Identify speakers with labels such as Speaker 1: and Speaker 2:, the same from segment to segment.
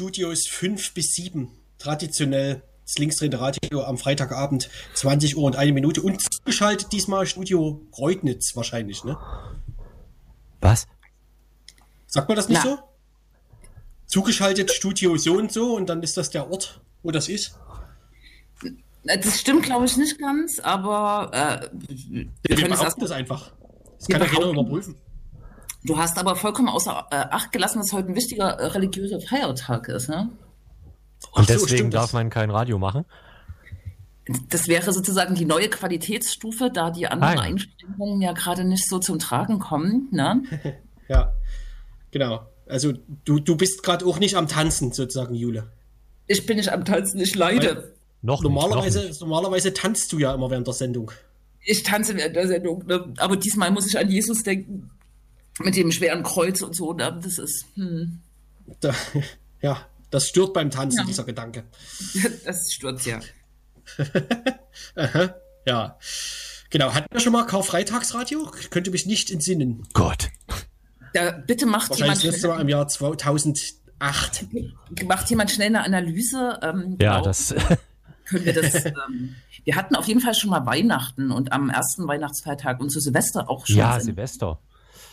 Speaker 1: Küchenstudios 5 bis 7. Traditionell das linksdrehende Radio am Freitagabend, 20 Uhr und eine Minute. Und zugeschaltet diesmal Studio Kreutnitz wahrscheinlich, ne?
Speaker 2: Was?
Speaker 1: Sagt man das nicht
Speaker 3: Ja.
Speaker 1: so? Zugeschaltet Studio so und so und dann ist das der Ort, wo das ist.
Speaker 3: Das stimmt, glaube ich, nicht ganz, aber äh, wir
Speaker 1: Wir
Speaker 3: können
Speaker 1: das einfach. Das kann ja keiner überprüfen.
Speaker 3: Du hast aber vollkommen außer äh, Acht gelassen, dass heute ein wichtiger äh, religiöser Feiertag ist. Ne?
Speaker 2: Und
Speaker 1: so,
Speaker 2: deswegen
Speaker 1: stimmt
Speaker 2: darf man kein Radio machen?
Speaker 3: Das wäre sozusagen die neue Qualitätsstufe, da die anderen
Speaker 2: ja.
Speaker 3: Einschränkungen ja gerade nicht so zum Tragen kommen. Ne?
Speaker 1: Ja, genau. Also du, du bist gerade auch nicht am Tanzen, sozusagen, Jule.
Speaker 3: Ich bin nicht am Tanzen, ich leide.
Speaker 2: Noch
Speaker 1: Normalerweise,
Speaker 2: Nicht, noch
Speaker 1: normalerweise tanzt du ja immer während der Sendung.
Speaker 3: Ich tanze während der Sendung, ne? aber diesmal muss ich an Jesus denken. Mit dem schweren Kreuz und so. Ne? Das ist, hm,
Speaker 1: Da, ja, das stört beim Tanzen,
Speaker 3: Ja.
Speaker 1: dieser Gedanke.
Speaker 3: das stört ja.
Speaker 1: Aha, ja. Genau, hatten wir schon mal Karfreitagsradio? Ich könnte mich nicht entsinnen.
Speaker 2: Gott.
Speaker 3: Da, bitte macht
Speaker 1: Wahrscheinlich
Speaker 3: jemand,
Speaker 1: das letzte Mal
Speaker 3: schnell,
Speaker 1: im Jahr 2008.
Speaker 3: macht jemand schnell eine Analyse. Ähm,
Speaker 2: Ja,
Speaker 3: genau.
Speaker 2: das.
Speaker 3: können wir das. ähm, wir hatten auf jeden Fall schon mal Weihnachten und am ersten Weihnachtsfeiertag und zu Silvester auch schon.
Speaker 2: ja. Silvester.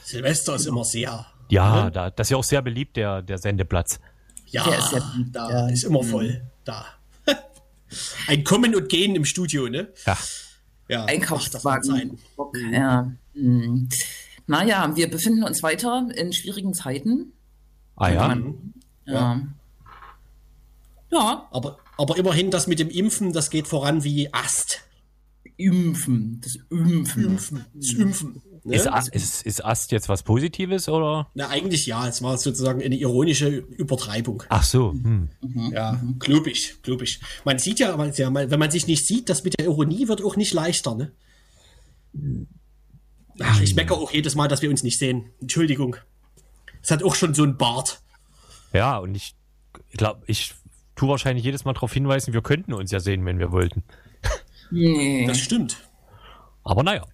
Speaker 1: Silvester ist immer sehr.
Speaker 2: Ja,
Speaker 1: Ne?
Speaker 2: da, das ist ja auch sehr beliebt, der, der Sendeplatz.
Speaker 1: Ja,
Speaker 3: Der ist ja-
Speaker 1: da
Speaker 3: ja.
Speaker 1: ist immer voll. Da. Ein Kommen und Gehen im Studio, ne?
Speaker 2: Ja.
Speaker 1: Ja, ach, das mag
Speaker 3: Einkaufswagen.
Speaker 1: sein.
Speaker 3: Ja. Hm. Naja, wir befinden uns weiter in schwierigen Zeiten.
Speaker 2: Ah ja.
Speaker 1: Mhm.
Speaker 3: Ja. Ja,
Speaker 1: Aber, aber immerhin, das mit dem Impfen, das geht voran wie Ast.
Speaker 3: Impfen. Das Impfen.
Speaker 1: Impfen. Das Impfen. Ne?
Speaker 2: Ist, A- ist, ist Ast jetzt was Positives oder?
Speaker 1: Na, eigentlich ja. Es war sozusagen eine ironische Übertreibung.
Speaker 2: Ach so. Hm.
Speaker 1: Ja, glaub ich, glaub ich. Man sieht ja, man- wenn man sich nicht sieht, das mit der Ironie wird auch nicht leichter, ne? Ach, ich meckere auch jedes Mal, dass wir uns nicht sehen. Entschuldigung. Es hat auch schon so ein Bart.
Speaker 2: Ja, und ich glaube, ich tue wahrscheinlich jedes Mal darauf hinweisen, wir könnten uns ja sehen, wenn wir wollten.
Speaker 3: Nee,
Speaker 1: das, stimmt.
Speaker 2: Aber naja.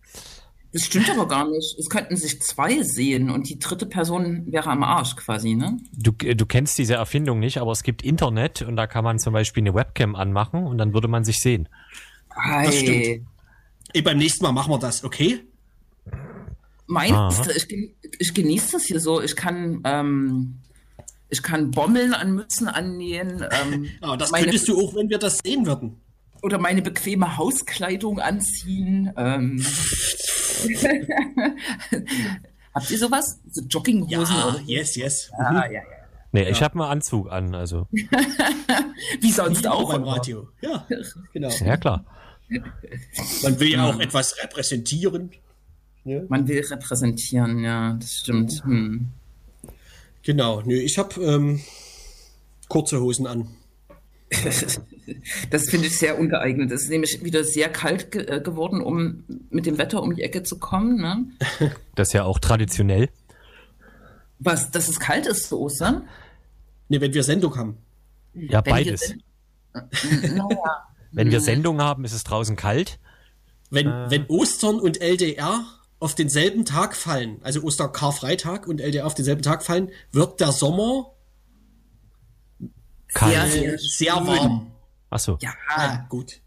Speaker 3: Stimmt aber gar nicht. Es könnten sich zwei sehen und die dritte Person wäre am Arsch quasi, ne?
Speaker 2: Du, du kennst diese Erfindung nicht, aber es gibt Internet und da kann man zum Beispiel eine Webcam anmachen und dann würde man sich sehen.
Speaker 1: Das stimmt. Ey, beim nächsten Mal machen wir das, okay?
Speaker 3: Meinst du, ich, ich genieße das hier so. Ich kann, ähm, ich kann Bommeln an Mützen annähen. Ähm,
Speaker 1: Ah, das
Speaker 3: meine,
Speaker 1: könntest du auch, wenn wir das sehen würden.
Speaker 3: Oder meine bequeme Hauskleidung anziehen. Ähm. Habt ihr sowas? So Jogginghosen
Speaker 1: Ja,
Speaker 3: oder?
Speaker 1: yes, yes.
Speaker 3: Ah, ja, ja.
Speaker 2: Nee, ich habe einen Anzug an, also.
Speaker 3: Wie sonst
Speaker 1: Auch
Speaker 3: auch.
Speaker 1: beim. Radio. Ja, genau.
Speaker 2: Ja, klar.
Speaker 1: Man will ja auch etwas repräsentieren. Ne?
Speaker 3: Man will repräsentieren, ja, das stimmt. Hm.
Speaker 1: Genau, nö, ich habe ähm, kurze Hosen an.
Speaker 3: Das finde ich sehr ungeeignet. Es ist nämlich wieder sehr kalt ge äh, geworden, um mit dem Wetter um die Ecke zu kommen. Ne?
Speaker 2: Das ist ja auch traditionell.
Speaker 3: Was, dass es kalt ist zu Ostern?
Speaker 1: Ne, wenn wir Sendung haben.
Speaker 2: Ja,
Speaker 3: Wenn
Speaker 2: beides.
Speaker 3: Naja.
Speaker 2: Wenn wir Sendung haben, ist es draußen kalt.
Speaker 1: Wenn, wenn Ostern und LDR auf denselben Tag fallen, also Osterkarfreitag und LDR auf denselben Tag fallen, wird der Sommer
Speaker 2: Kalt.
Speaker 3: Ja.
Speaker 1: äh, sehr warm.
Speaker 2: Ach so.
Speaker 3: Ja,
Speaker 1: Ah, gut.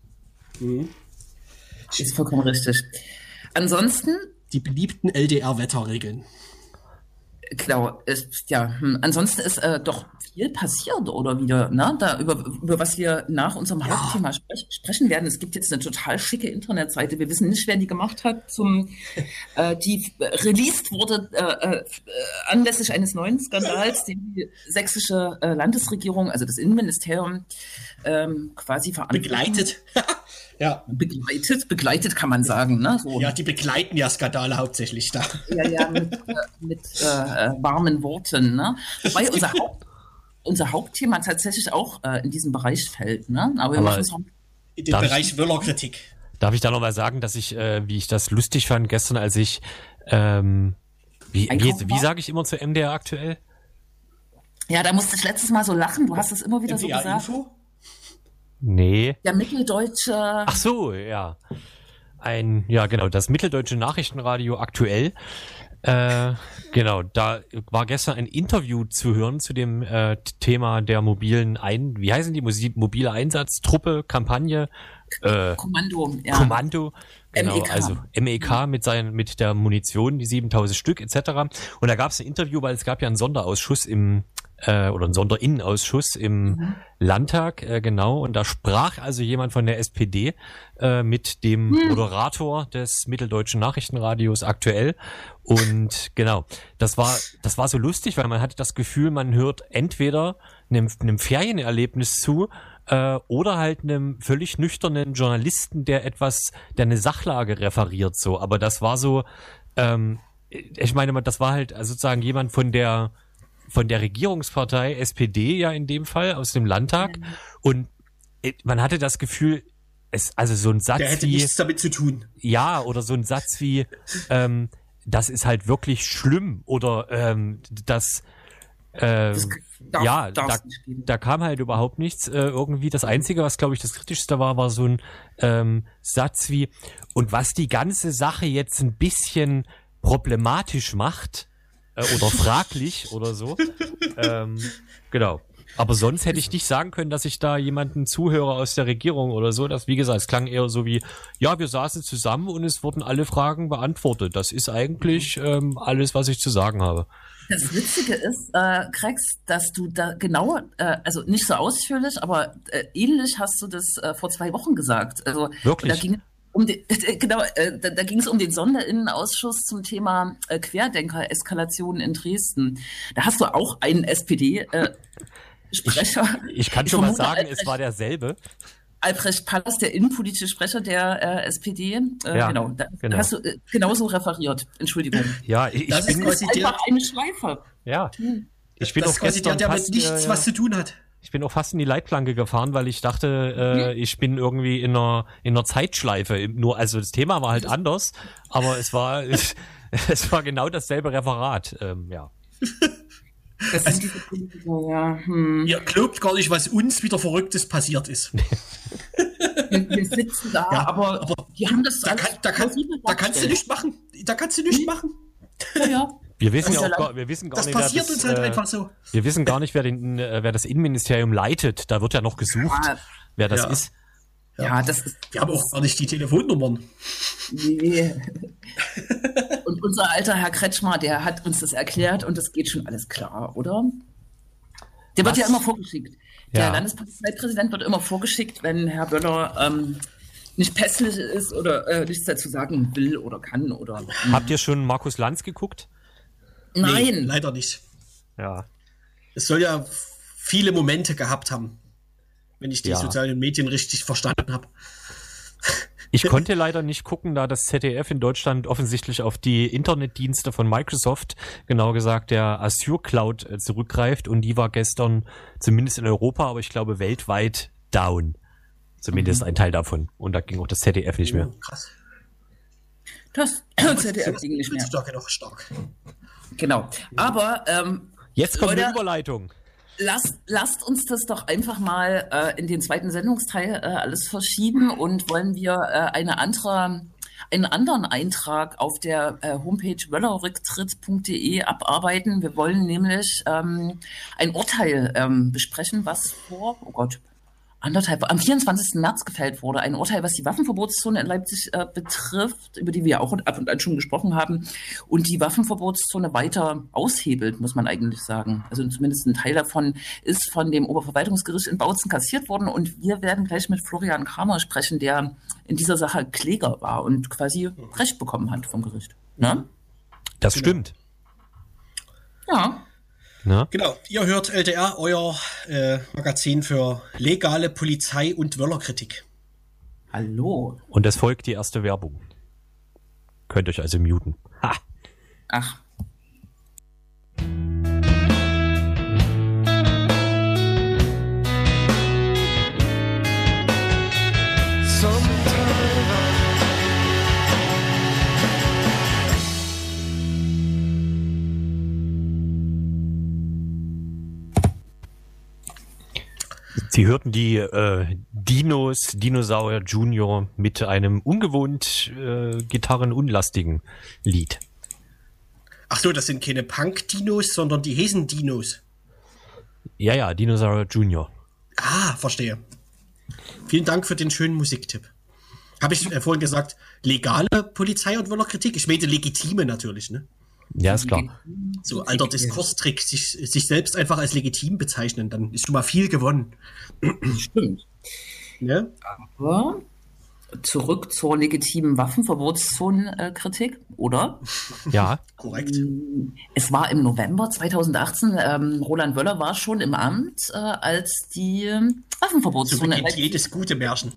Speaker 3: ist vollkommen richtig. Ansonsten,
Speaker 1: Die beliebten LDR-Wetterregeln.
Speaker 3: genau, ist, ja, hm, ansonsten ist äh, doch viel passiert oder wieder, ne? Da, über, über was wir nach unserem Hauptthema sprech, sprechen werden. Es gibt jetzt eine total schicke Internetseite. Wir wissen nicht, wer die gemacht hat, zum, äh, die äh, released wurde äh, äh, anlässlich eines neuen Skandals, den die sächsische äh, Landesregierung, also das Innenministerium, ähm, quasi verantwortet.
Speaker 1: Begleitet. ja.
Speaker 3: Begleitet, begleitet kann man sagen, ne? So,
Speaker 1: ja, die begleiten ja Skandale hauptsächlich da.
Speaker 3: ja, ja, mit, äh, mit äh, warmen Worten. Ne? Wobei unser, Haupt, unser Hauptthema tatsächlich auch äh, in diesem Bereich fällt. Ne? Aber wir
Speaker 2: Aber-
Speaker 3: noch.
Speaker 1: In den Bereich Wöller-Kritik.
Speaker 2: Darf ich da nochmal sagen, dass ich, äh, wie ich das lustig fand gestern, als ich, ähm, wie, wie, wie sage ich immer zu MDR aktuell?
Speaker 3: Ja, da musste ich letztes Mal so lachen. Du hast es immer wieder so gesagt.
Speaker 1: NDR-Info?
Speaker 2: Nee.
Speaker 3: Der mitteldeutsche.
Speaker 2: Ach so, ja. Ein, ja genau, das Mitteldeutsche Nachrichtenradio aktuell Äh, genau, da war gestern ein Interview zu hören zu dem äh, Thema der mobilen Ein, wie heißen die, mobile Einsatztruppe, Kampagne,
Speaker 3: äh, Kommando,
Speaker 2: ja. Kommando, genau, MEK. also MEK mit seinen, mit der Munition, die 7000 Stück etc. Und da gab es ein Interview, weil es gab ja einen Sonderausschuss im äh, oder einen Sonderinnenaussschuss im mhm. Landtag, äh, genau. Und da sprach also jemand von der SPD äh, mit dem mhm. Moderator des Mitteldeutschen Nachrichtenradios aktuell. Und genau, das war, das war so lustig, weil man hatte das Gefühl, man hört entweder einem, einem Ferienerlebnis zu, äh, oder halt einem völlig nüchternen Journalisten, der etwas, der eine Sachlage referiert, so. Aber das war so, ähm, ich meine, das war halt sozusagen jemand von der von der Regierungspartei SPD ja in dem Fall aus dem Landtag. Und äh, man hatte das Gefühl, es, also so ein Satz
Speaker 1: der hätte
Speaker 2: wie,
Speaker 1: nichts damit zu tun.
Speaker 2: Ja, oder so ein Satz wie, ähm, das ist halt wirklich schlimm oder ähm, das, äh, das darf, ja, da, da kam halt überhaupt nichts. Äh, irgendwie das Einzige, was glaube ich das Kritischste war, war so ein ähm, Satz wie, und was die ganze Sache jetzt ein bisschen problematisch macht, äh, oder fraglich oder so. ähm, genau. Aber sonst hätte ich nicht sagen können, dass ich da jemanden zuhöre aus der Regierung oder so. Das, wie gesagt, es klang eher so wie, ja, wir saßen zusammen und es wurden alle Fragen beantwortet. Das ist eigentlich ähm, alles, was ich zu sagen habe.
Speaker 3: Das Witzige ist, äh, Krex, dass du da genau, äh, also nicht so ausführlich, aber äh, ähnlich hast du das äh, vor zwei Wochen gesagt. Also
Speaker 2: Wirklich?
Speaker 3: da ging um den, genau, äh, da, da ging es um den Sonderinnenausschuss zum Thema äh, Querdenker-Eskalation in Dresden. Da hast du auch einen SPD-Sprecher.
Speaker 2: Äh, ich, ich, kann ich schon mal sagen, Albrecht, es war derselbe.
Speaker 3: Albrecht Pallas, der innenpolitische Sprecher der äh, SPD. Äh, ja, genau, da genau. hast du äh, genauso referiert. Entschuldigung.
Speaker 2: Ja, ich,
Speaker 3: das
Speaker 2: bin
Speaker 3: ist einfach eine Schleife.
Speaker 2: Ja. Hm. Ich bin das auch gestern
Speaker 1: der, der fast, mit nichts äh, was zu tun hat.
Speaker 2: Ich bin auch fast in die Leitplanke gefahren, weil ich dachte, äh, mhm. ich bin irgendwie in einer, in einer Zeitschleife. Nur, also das Thema war halt anders, aber es war, es, es war genau dasselbe Referat. Ähm, ja.
Speaker 1: Das also, Politiker, ja. Hm. Ihr glaubt gar nicht, was uns wieder Verrücktes passiert ist.
Speaker 3: wir, wir sitzen da, ja, aber, aber die haben das
Speaker 1: da, kann, da, kann, da kannst du nicht machen. Da kannst du nicht hm? machen.
Speaker 2: Ja, ja. Wir wissen ja auch gar, wir wissen gar
Speaker 1: das
Speaker 2: nicht,
Speaker 1: passiert wer das, uns halt äh, einfach so.
Speaker 2: Wir wissen gar nicht, wer, den, äh, wer das Innenministerium leitet. Da wird ja noch gesucht, ja. wer das
Speaker 1: ja.
Speaker 2: ist.
Speaker 1: Ja, ja, das ist. Wir haben auch gar nicht die Telefonnummern. Nee.
Speaker 3: und unser alter Herr Kretschmer, der hat uns das erklärt und das geht schon alles klar, oder? Der Was? wird ja immer vorgeschickt. Der Landespolizeipräsident wird immer vorgeschickt, wenn Herr Böller ähm, nicht pässlich ist oder äh, nichts dazu sagen will oder kann oder.
Speaker 2: Habt ihr schon Markus Lanz geguckt?
Speaker 3: Nein. Nee,
Speaker 1: leider nicht.
Speaker 2: Ja.
Speaker 1: Es soll ja viele Momente gehabt haben, wenn ich die ja. sozialen Medien richtig verstanden habe.
Speaker 2: Ich konnte leider nicht gucken, da das ZDF in Deutschland offensichtlich auf die Internetdienste von Microsoft, genau gesagt der Azure Cloud, äh, zurückgreift und die war gestern zumindest in Europa, aber ich glaube weltweit down. Zumindest mhm. ein Teil davon. Und da ging auch das ZDF nicht mehr. Oh, krass.
Speaker 3: Das ZDF ging nicht mehr.
Speaker 1: Stark, noch stark.
Speaker 3: Genau. Aber ähm,
Speaker 2: jetzt kommt Leute, eine Überleitung.
Speaker 3: Lasst, lasst uns das doch einfach mal äh, in den zweiten Sendungsteil äh, alles verschieben und wollen wir äh, eine andere, einen anderen Eintrag auf der äh, Homepage wöllerrücktritt.de abarbeiten. Wir wollen nämlich ähm, ein Urteil ähm, besprechen, was vor, oh Gott, anderthalb, am 24. März gefällt wurde. Ein Urteil, was die Waffenverbotszone in Leipzig äh, betrifft, über die wir auch ab und an schon gesprochen haben, und die Waffenverbotszone weiter aushebelt, muss man eigentlich sagen. Also zumindest ein Teil davon ist von dem Oberverwaltungsgericht in Bautzen kassiert worden und wir werden gleich mit Florian Kramer sprechen, der in dieser Sache Kläger war und quasi Recht bekommen hat vom Gericht. Ne?
Speaker 2: Das stimmt.
Speaker 3: Ja.
Speaker 1: Na? Genau, ihr hört LDR, euer äh, Magazin für legale Polizei- und Wöllerkritik.
Speaker 3: Hallo.
Speaker 2: Und es folgt die erste Werbung. Könnt euch also muten. Ha.
Speaker 3: Ach.
Speaker 2: Sie hörten die äh, Dinos, Dinosaurier Junior mit einem ungewohnt äh, gitarrenunlastigen Lied.
Speaker 1: Ach so, das sind keine Punk-Dinos, sondern die Hesen-Dinos.
Speaker 2: Ja, ja, Dinosaur Junior.
Speaker 1: Ah, verstehe. Vielen Dank für den schönen Musiktipp. Habe ich äh, vorhin gesagt, legale Polizei- und Wöllerkritik? Ich meine legitime natürlich, ne?
Speaker 2: Ja, ist klar.
Speaker 1: So alter Diskurstrick, sich, sich selbst einfach als legitim bezeichnen, dann ist schon mal viel gewonnen.
Speaker 3: Stimmt. Ne? Aber zurück zur legitimen Waffenverbotszone-Kritik, oder?
Speaker 2: Ja.
Speaker 1: Korrekt.
Speaker 3: Es war im November 2018, ähm, Roland Wöller war schon im Amt, äh, als die Waffenverbotszone.
Speaker 1: So jedes gute Märchen.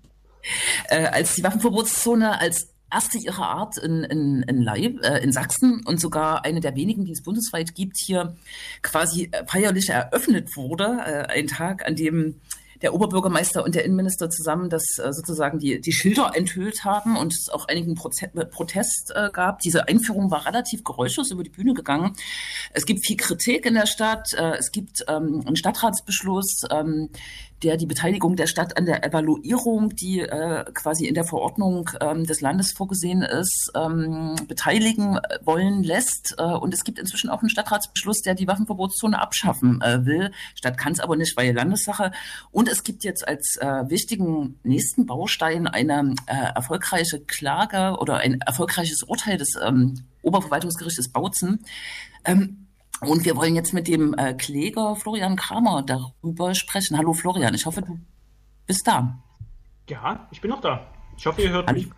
Speaker 3: Äh, als die Waffenverbotszone als erste ihrer Art in, in, in, Leib, äh, in Sachsen und sogar eine der wenigen, die es bundesweit gibt, hier quasi feierlich eröffnet wurde. Äh, ein Tag, an dem der Oberbürgermeister und der Innenminister zusammen das äh, sozusagen die, die Schilder enthüllt haben und es auch einigen Proze Protest äh, gab. Diese Einführung war relativ geräuschlos über die Bühne gegangen. Es gibt viel Kritik in der Stadt. Äh, es gibt ähm, einen Stadtratsbeschluss, ähm, der die Beteiligung der Stadt an der Evaluierung, die äh, quasi in der Verordnung ähm, des Landes vorgesehen ist, ähm, beteiligen wollen lässt. Äh, und es gibt inzwischen auch einen Stadtratsbeschluss, der die Waffenverbotszone abschaffen äh, will. Stadt kann es aber nicht, weil Landessache. Und es gibt jetzt als äh, wichtigen nächsten Baustein eine äh, erfolgreiche Klage oder ein erfolgreiches Urteil des ähm, Oberverwaltungsgerichtes Bautzen. Ähm, und wir wollen jetzt mit dem äh, Kläger Florian Kramer darüber sprechen. Hallo Florian, ich hoffe, du bist da.
Speaker 4: Ja, ich bin noch da. Ich hoffe, ihr hört Hallo. mich.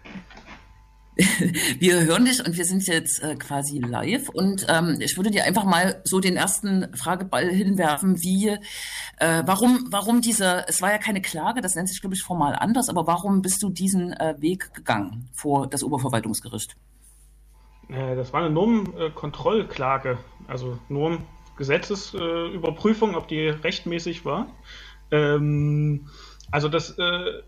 Speaker 3: wir hören dich und wir sind jetzt äh, quasi live. Und ähm, ich würde dir einfach mal so den ersten Frageball hinwerfen, wie, äh, warum, warum diese, es war ja keine Klage, das nennt sich, glaube ich, formal anders, aber warum bist du diesen äh, Weg gegangen vor das Oberverwaltungsgericht?
Speaker 4: Äh, das war eine Normkontrollklage, also Normgesetzesüberprüfung, ob die rechtmäßig war. Ähm, also das äh,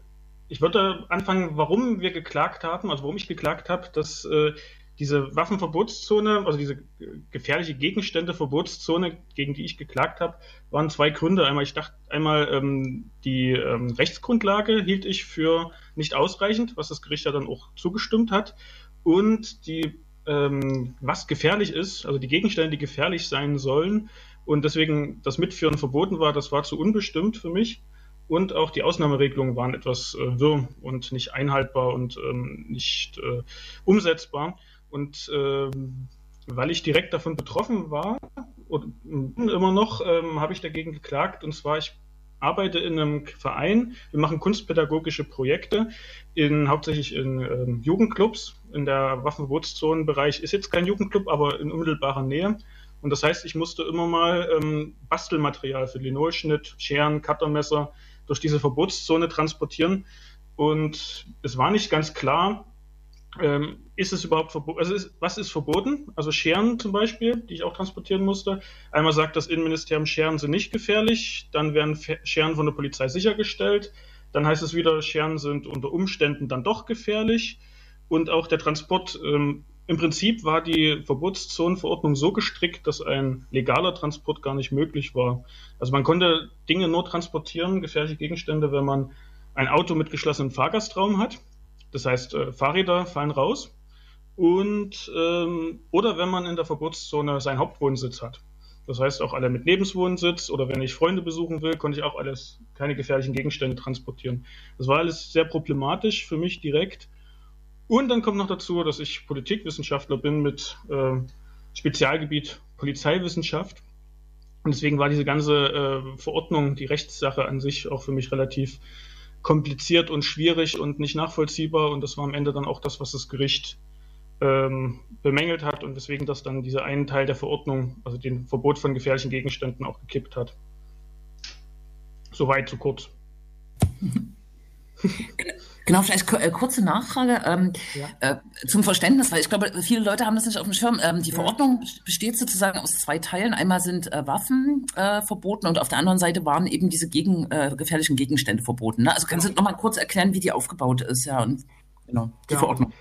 Speaker 4: ich würde anfangen, warum wir geklagt haben, also warum ich geklagt habe, dass äh, diese Waffenverbotszone, also diese gefährliche Gegenstände-Verbotszone, gegen die ich geklagt habe, waren zwei Gründe. Einmal, ich dachte, einmal ähm, die ähm, Rechtsgrundlage hielt ich für nicht ausreichend, was das Gericht ja dann auch zugestimmt hat. Und die, ähm, was gefährlich ist, also die Gegenstände, die gefährlich sein sollen und deswegen das Mitführen verboten war, das war zu unbestimmt für mich. Und auch die Ausnahmeregelungen waren etwas äh, wirr und nicht einhaltbar und ähm, nicht äh, umsetzbar. Und ähm, weil ich direkt davon betroffen war und immer noch, ähm, habe ich dagegen geklagt. Und zwar, ich arbeite in einem Verein. Wir machen kunstpädagogische Projekte, in, hauptsächlich in ähm, Jugendclubs. In der Waffenverbotszonenbereich ist jetzt kein Jugendclub, aber in unmittelbarer Nähe. Und das heißt, ich musste immer mal ähm, Bastelmaterial für Linolschnitt, Scheren, Cuttermesser durch diese Verbotszone transportieren. Und es war nicht ganz klar, ähm, ist es überhaupt verboten? Also ist, was ist verboten? Also Scheren zum Beispiel, die ich auch transportieren musste. Einmal sagt das Innenministerium, Scheren sind nicht gefährlich, dann werden Scheren von der Polizei sichergestellt. Dann heißt es wieder, Scheren sind unter Umständen dann doch gefährlich. Und auch der Transport ähm, im Prinzip war die Verbotszonenverordnung so gestrickt, dass ein legaler Transport gar nicht möglich war. Also man konnte Dinge nur transportieren, gefährliche Gegenstände, wenn man ein Auto mit geschlossenem Fahrgastraum hat. Das heißt, äh, Fahrräder fallen raus. Und ähm, oder wenn man in der Verbotszone seinen Hauptwohnsitz hat. Das heißt auch alle mit Lebenswohnsitz oder wenn ich Freunde besuchen will, konnte ich auch alles keine gefährlichen Gegenstände transportieren. Das war alles sehr problematisch für mich direkt. Und dann kommt noch dazu, dass ich Politikwissenschaftler bin mit äh, Spezialgebiet Polizeiwissenschaft. Und deswegen war diese ganze äh, Verordnung, die Rechtssache an sich auch für mich relativ kompliziert und schwierig und nicht nachvollziehbar. Und das war am Ende dann auch das, was das Gericht ähm, bemängelt hat und weswegen das dann diese einen Teil der Verordnung, also den Verbot von gefährlichen Gegenständen, auch gekippt hat. Soweit, zu kurz.
Speaker 3: Genau, vielleicht äh, kurze Nachfrage ähm, ja. äh, zum Verständnis, weil ich glaube, viele Leute haben das nicht auf dem Schirm. Ähm, die ja. Verordnung besteht sozusagen aus zwei Teilen. Einmal sind äh, Waffen äh, verboten und auf der anderen Seite waren eben diese gegen, äh, gefährlichen Gegenstände verboten. Ne? Also kannst du noch mal kurz erklären, wie die aufgebaut ist, ja, und genau, die ja. Verordnung.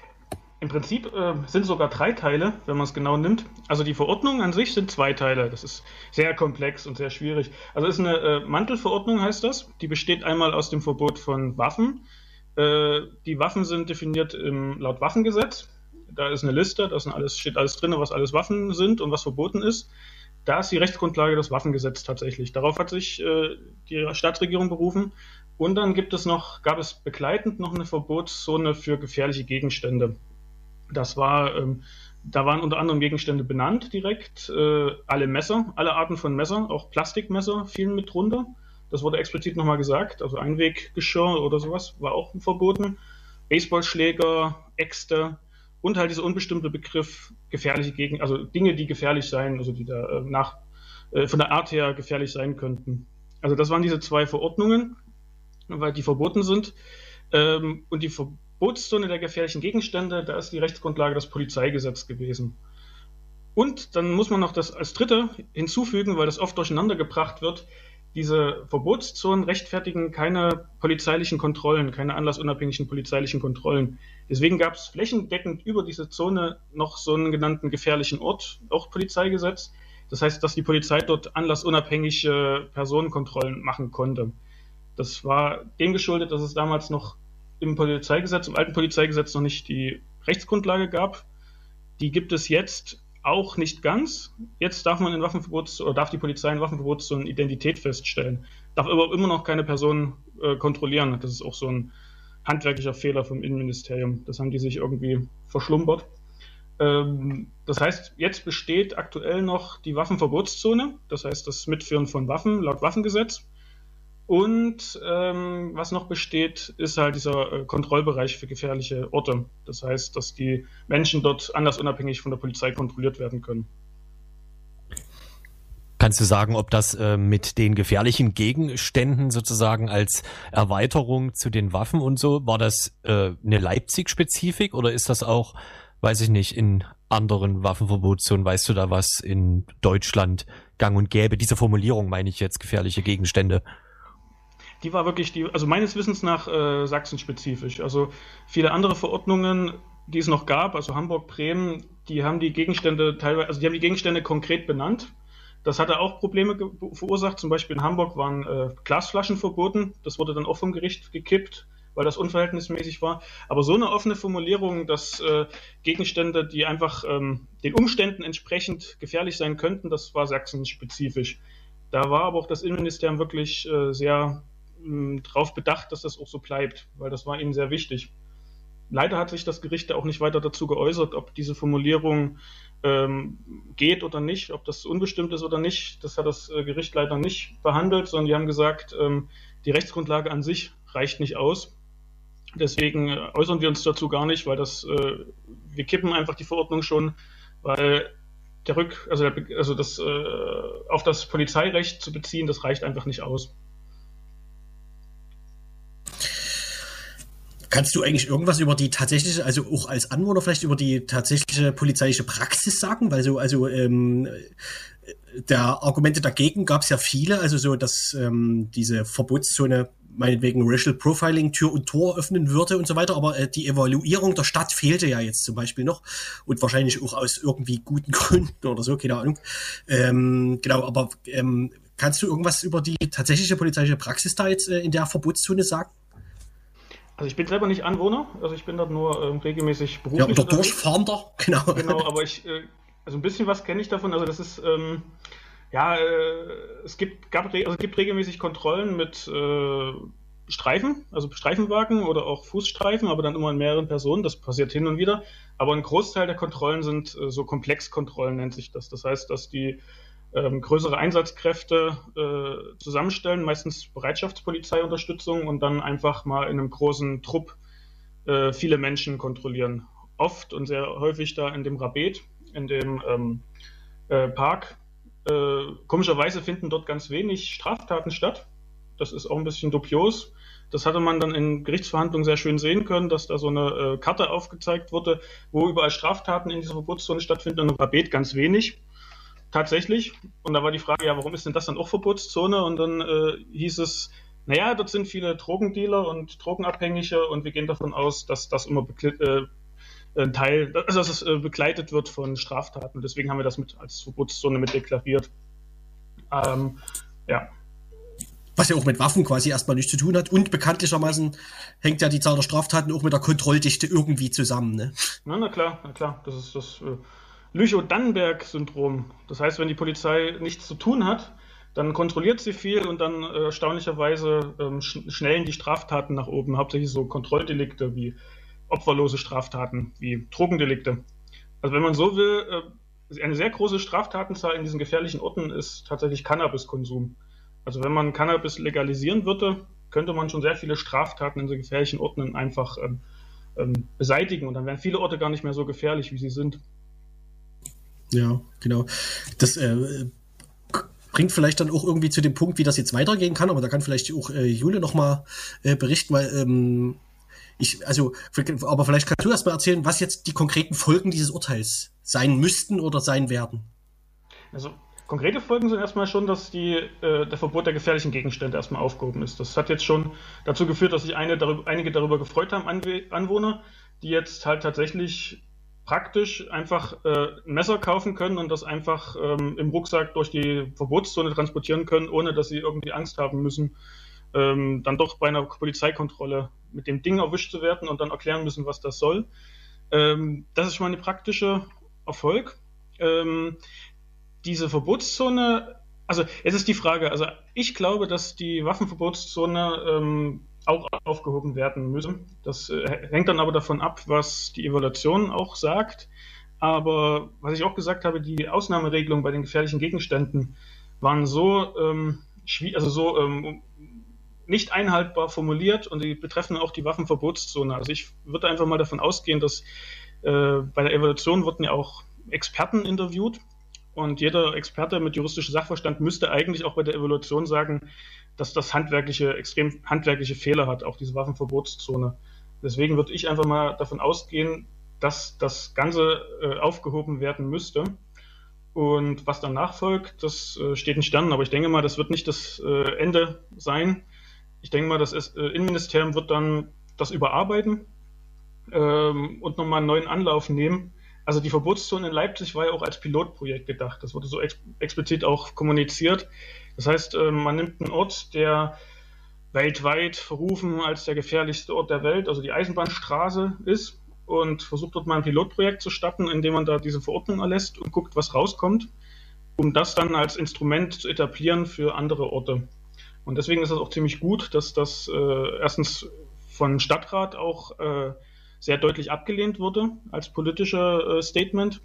Speaker 4: Im Prinzip äh, sind sogar drei Teile, wenn man es genau nimmt. Also die Verordnung an sich sind zwei Teile. Das ist sehr komplex und sehr schwierig. Also ist eine Mantelverordnung, heißt das. Die besteht einmal aus dem Verbot von Waffen, äh, die Waffen sind definiert im, laut Waffengesetz. da ist eine Liste, da alles, steht alles drin, was alles Waffen sind und was verboten ist. Da ist die Rechtsgrundlage das Waffengesetz tatsächlich. Darauf hat sich äh, die Staatsregierung berufen. Und dann gibt es noch, gab es begleitend noch eine Verbotszone für gefährliche Gegenstände. Das war, ähm, da waren unter anderem Gegenstände benannt direkt, äh, alle Messer, alle Arten von Messer, auch Plastikmesser fielen mit drunter. Das wurde explizit nochmal gesagt. Also Einweggeschirr oder sowas war auch verboten. Baseballschläger, Äxte und halt dieser unbestimmte Begriff gefährliche Gegend, also Dinge, die gefährlich sein, also die da äh, nach, äh, von der Art her gefährlich sein könnten. Also das waren diese zwei Verordnungen, weil die verboten sind. Ähm, und die Verbotszone der gefährlichen Gegenstände, da ist die Rechtsgrundlage das Polizeigesetz gewesen. Und dann muss man noch das als dritte hinzufügen, weil das oft durcheinander gebracht wird, diese Verbotszonen rechtfertigen keine polizeilichen Kontrollen, keine anlassunabhängigen polizeilichen Kontrollen. Deswegen gab es flächendeckend über diese Zone noch so einen genannten gefährlichen Ort, auch Polizeigesetz. Das heißt, dass die Polizei dort anlassunabhängige Personenkontrollen machen konnte. Das war dem geschuldet, dass es damals noch im Polizeigesetz, im alten Polizeigesetz noch nicht die Rechtsgrundlage gab. Die gibt es jetzt auch nicht ganz. Jetzt darf man in Waffenverbots oder darf die Polizei in Waffenverbotszonen Identität feststellen, darf aber immer noch keine Person äh, kontrollieren. Das ist auch so ein handwerklicher Fehler vom Innenministerium. Das haben die sich irgendwie verschlumpert. Ähm, das heißt, jetzt besteht aktuell noch die Waffenverbotszone, das heißt das Mitführen von Waffen laut Waffengesetz. Und ähm, was noch besteht, ist halt dieser äh, Kontrollbereich für gefährliche Orte. Das heißt, dass die Menschen dort anders unabhängig von der Polizei kontrolliert werden können.
Speaker 2: Kannst du sagen, ob das äh, mit den gefährlichen Gegenständen sozusagen als Erweiterung zu den Waffen und so, war das äh, eine Leipzig-Spezifik oder ist das auch, weiß ich nicht, in anderen Waffenverbotszonen, weißt du da was in Deutschland gang und gäbe? Diese Formulierung meine ich jetzt, gefährliche Gegenstände
Speaker 4: die war wirklich die, also meines Wissens nach äh, Sachsen-spezifisch. Also viele andere Verordnungen, die es noch gab, also Hamburg, Bremen, die haben die Gegenstände teilweise, also die haben die Gegenstände konkret benannt. Das hatte auch Probleme verursacht. Zum Beispiel in Hamburg waren äh, Glasflaschen verboten. Das wurde dann auch vom Gericht gekippt, weil das unverhältnismäßig war. Aber so eine offene Formulierung, dass äh, Gegenstände, die einfach ähm, den Umständen entsprechend gefährlich sein könnten, das war Sachsen-spezifisch. Da war aber auch das Innenministerium wirklich äh, sehr darauf bedacht, dass das auch so bleibt, weil das war ihnen sehr wichtig. Leider hat sich das Gericht auch nicht weiter dazu geäußert, ob diese Formulierung ähm, geht oder nicht, ob das unbestimmt ist oder nicht. Das hat das äh, Gericht leider nicht behandelt, sondern die haben gesagt, ähm, die Rechtsgrundlage an sich reicht nicht aus. Deswegen äh, äußern wir uns dazu gar nicht, weil das, äh, wir kippen einfach die Verordnung schon, weil der Rück, also, der, also das äh, auf das Polizeirecht zu beziehen, das reicht einfach nicht aus.
Speaker 1: Kannst du eigentlich irgendwas über die tatsächliche, also auch als Anwohner vielleicht über die tatsächliche polizeiliche Praxis sagen? Weil so, also ähm, der Argumente dagegen gab es ja viele, also so, dass ähm, diese Verbotszone meinetwegen Racial Profiling Tür und Tor öffnen würde und so weiter, aber äh, die Evaluierung der Stadt fehlte ja jetzt zum Beispiel noch und wahrscheinlich auch aus irgendwie guten Gründen oder so, keine Ahnung. Ähm, genau, aber ähm, kannst du irgendwas über die tatsächliche polizeiliche Praxis da jetzt äh, in der Verbotszone sagen?
Speaker 4: Also ich bin selber nicht Anwohner, also ich bin dort nur ähm, regelmäßig beruflich.
Speaker 1: Ja, oder Durchfahrender,
Speaker 4: genau. Genau, aber ich, äh, also ein bisschen was kenne ich davon. Also das ist, ähm, ja, äh, es gibt, gab, also es gibt regelmäßig Kontrollen mit äh, Streifen, also Streifenwagen oder auch Fußstreifen, aber dann immer in mehreren Personen. Das passiert hin und wieder. Aber ein Großteil der Kontrollen sind äh, so Komplexkontrollen, nennt sich das. Das heißt, dass die ähm, größere Einsatzkräfte äh, zusammenstellen, meistens Bereitschaftspolizeiunterstützung und dann einfach mal in einem großen Trupp äh, viele Menschen kontrollieren. Oft und sehr häufig da in dem Rabet, in dem ähm, äh, Park. Äh, komischerweise finden dort ganz wenig Straftaten statt. Das ist auch ein bisschen dubios. Das hatte man dann in Gerichtsverhandlungen sehr schön sehen können, dass da so eine äh, Karte aufgezeigt wurde, wo überall Straftaten in dieser Verbotszone stattfinden und im Rabet ganz wenig tatsächlich. Und da war die Frage, ja, warum ist denn das dann auch Verbotszone? Und dann äh, hieß es, naja, dort sind viele Drogendealer und Drogenabhängige und wir gehen davon aus, dass das immer äh, ein Teil, also dass es äh, begleitet wird von Straftaten. Deswegen haben wir das mit als Verbotszone mit deklariert. Ähm, ja.
Speaker 1: was ja auch mit Waffen quasi erstmal nichts zu tun hat. Und bekanntlichermaßen hängt ja die Zahl der Straftaten auch mit der Kontrolldichte irgendwie zusammen. Ne?
Speaker 4: Na, na klar, na klar. Das ist das äh, Lüchow-Dannenberg-Syndrom. Das heißt, wenn die Polizei nichts zu tun hat, dann kontrolliert sie viel und dann äh, erstaunlicherweise ähm, sch schnellen die Straftaten nach oben. Hauptsächlich so Kontrolldelikte wie opferlose Straftaten, wie Drogendelikte. Also wenn man so will, äh, eine sehr große Straftatenzahl in diesen gefährlichen Orten ist tatsächlich Cannabiskonsum. Also wenn man Cannabis legalisieren würde, könnte man schon sehr viele Straftaten in so gefährlichen Orten einfach ähm, ähm, beseitigen und dann wären viele Orte gar nicht mehr so gefährlich, wie sie sind.
Speaker 1: Ja, genau. Das äh, bringt vielleicht dann auch irgendwie zu dem Punkt, wie das jetzt weitergehen kann, aber da kann vielleicht auch äh, Jule nochmal äh, berichten, weil ähm, ich, also, aber vielleicht kannst du erst mal erzählen, was jetzt die konkreten Folgen dieses Urteils sein müssten oder sein werden.
Speaker 4: Also Konkrete Folgen sind erstmal schon, dass die, äh, der Verbot der gefährlichen Gegenstände erstmal aufgehoben ist. Das hat jetzt schon dazu geführt, dass sich eine darüber, einige darüber gefreut haben, Anwohner, die jetzt halt tatsächlich praktisch einfach äh, ein Messer kaufen können und das einfach ähm, im Rucksack durch die Verbotszone transportieren können, ohne dass sie irgendwie Angst haben müssen, ähm, dann doch bei einer Polizeikontrolle mit dem Ding erwischt zu werden und dann erklären müssen, was das soll. Ähm, das ist schon mal ein praktischer Erfolg. Ähm, diese Verbotszone, also es ist die Frage, also ich glaube, dass die Waffenverbotszone ähm, auch aufgehoben werden müsse. Das äh, hängt dann aber davon ab, was die Evaluation auch sagt. Aber was ich auch gesagt habe, die Ausnahmeregelungen bei den gefährlichen Gegenständen waren so, ähm, also so ähm, nicht einhaltbar formuliert und die betreffen auch die Waffenverbotszone. Also ich würde einfach mal davon ausgehen, dass äh, bei der Evaluation wurden ja auch Experten interviewt und jeder Experte mit juristischem Sachverstand müsste eigentlich auch bei der Evaluation sagen, dass das handwerkliche, extrem handwerkliche Fehler hat, auch diese Waffenverbotszone. Deswegen würde ich einfach mal davon ausgehen, dass das Ganze äh, aufgehoben werden müsste. Und was danach folgt, das äh, steht in Sternen, aber ich denke mal, das wird nicht das äh, Ende sein. Ich denke mal, das ist, äh, Innenministerium wird dann das überarbeiten ähm, und nochmal einen neuen Anlauf nehmen also die Verbotszone in Leipzig war ja auch als Pilotprojekt gedacht. Das wurde so ex explizit auch kommuniziert. Das heißt, ähm, man nimmt einen Ort, der weltweit verrufen als der gefährlichste Ort der Welt, also die Eisenbahnstraße ist, und versucht dort mal ein Pilotprojekt zu starten, indem man da diese Verordnung erlässt und guckt, was rauskommt, um das dann als Instrument zu etablieren für andere Orte. Und deswegen ist es auch ziemlich gut, dass das äh, erstens von Stadtrat auch äh, sehr deutlich abgelehnt wurde als politischer äh, Statement.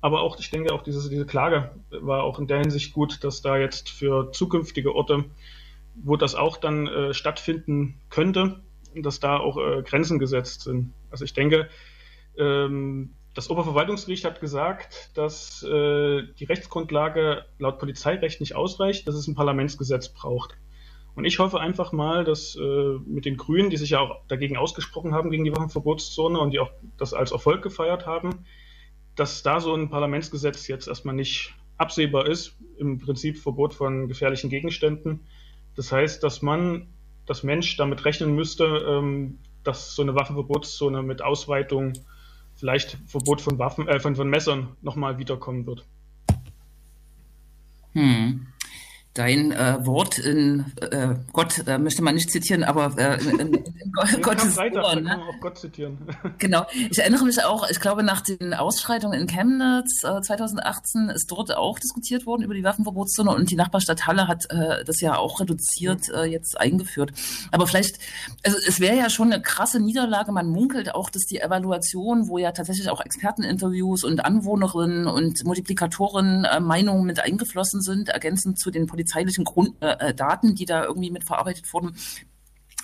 Speaker 4: Aber auch, ich denke, auch diese, diese Klage war auch in der Hinsicht gut, dass da jetzt für zukünftige Orte, wo das auch dann äh, stattfinden könnte, dass da auch äh, Grenzen gesetzt sind. Also ich denke, ähm, das Oberverwaltungsgericht hat gesagt, dass äh, die Rechtsgrundlage laut Polizeirecht nicht ausreicht, dass es ein Parlamentsgesetz braucht. Und ich hoffe einfach mal, dass äh, mit den Grünen, die sich ja auch dagegen ausgesprochen haben, gegen die Waffenverbotszone und die auch das als Erfolg gefeiert haben, dass da so ein Parlamentsgesetz jetzt erstmal nicht absehbar ist, im Prinzip Verbot von gefährlichen Gegenständen. Das heißt, dass man, das Mensch damit rechnen müsste, ähm, dass so eine Waffenverbotszone mit Ausweitung, vielleicht Verbot von Waffen, äh, von, von Messern nochmal wiederkommen wird.
Speaker 3: Hm dein äh, Wort in äh, Gott äh, möchte man nicht zitieren, aber äh, in, in, Gottes
Speaker 4: Freitag, Ohr, ne? auch Gott zitieren.
Speaker 3: genau. Ich erinnere mich auch, ich glaube, nach den Ausschreitungen in Chemnitz äh, 2018 ist dort auch diskutiert worden über die Waffenverbotszone und die Nachbarstadt Halle hat äh, das ja auch reduziert äh, jetzt eingeführt. Aber vielleicht, also es wäre ja schon eine krasse Niederlage. Man munkelt auch, dass die Evaluation, wo ja tatsächlich auch Experteninterviews und Anwohnerinnen und Multiplikatoren äh, Meinungen mit eingeflossen sind, ergänzend zu den polizeilichen Grund, äh, äh, Daten, die da irgendwie mit verarbeitet wurden.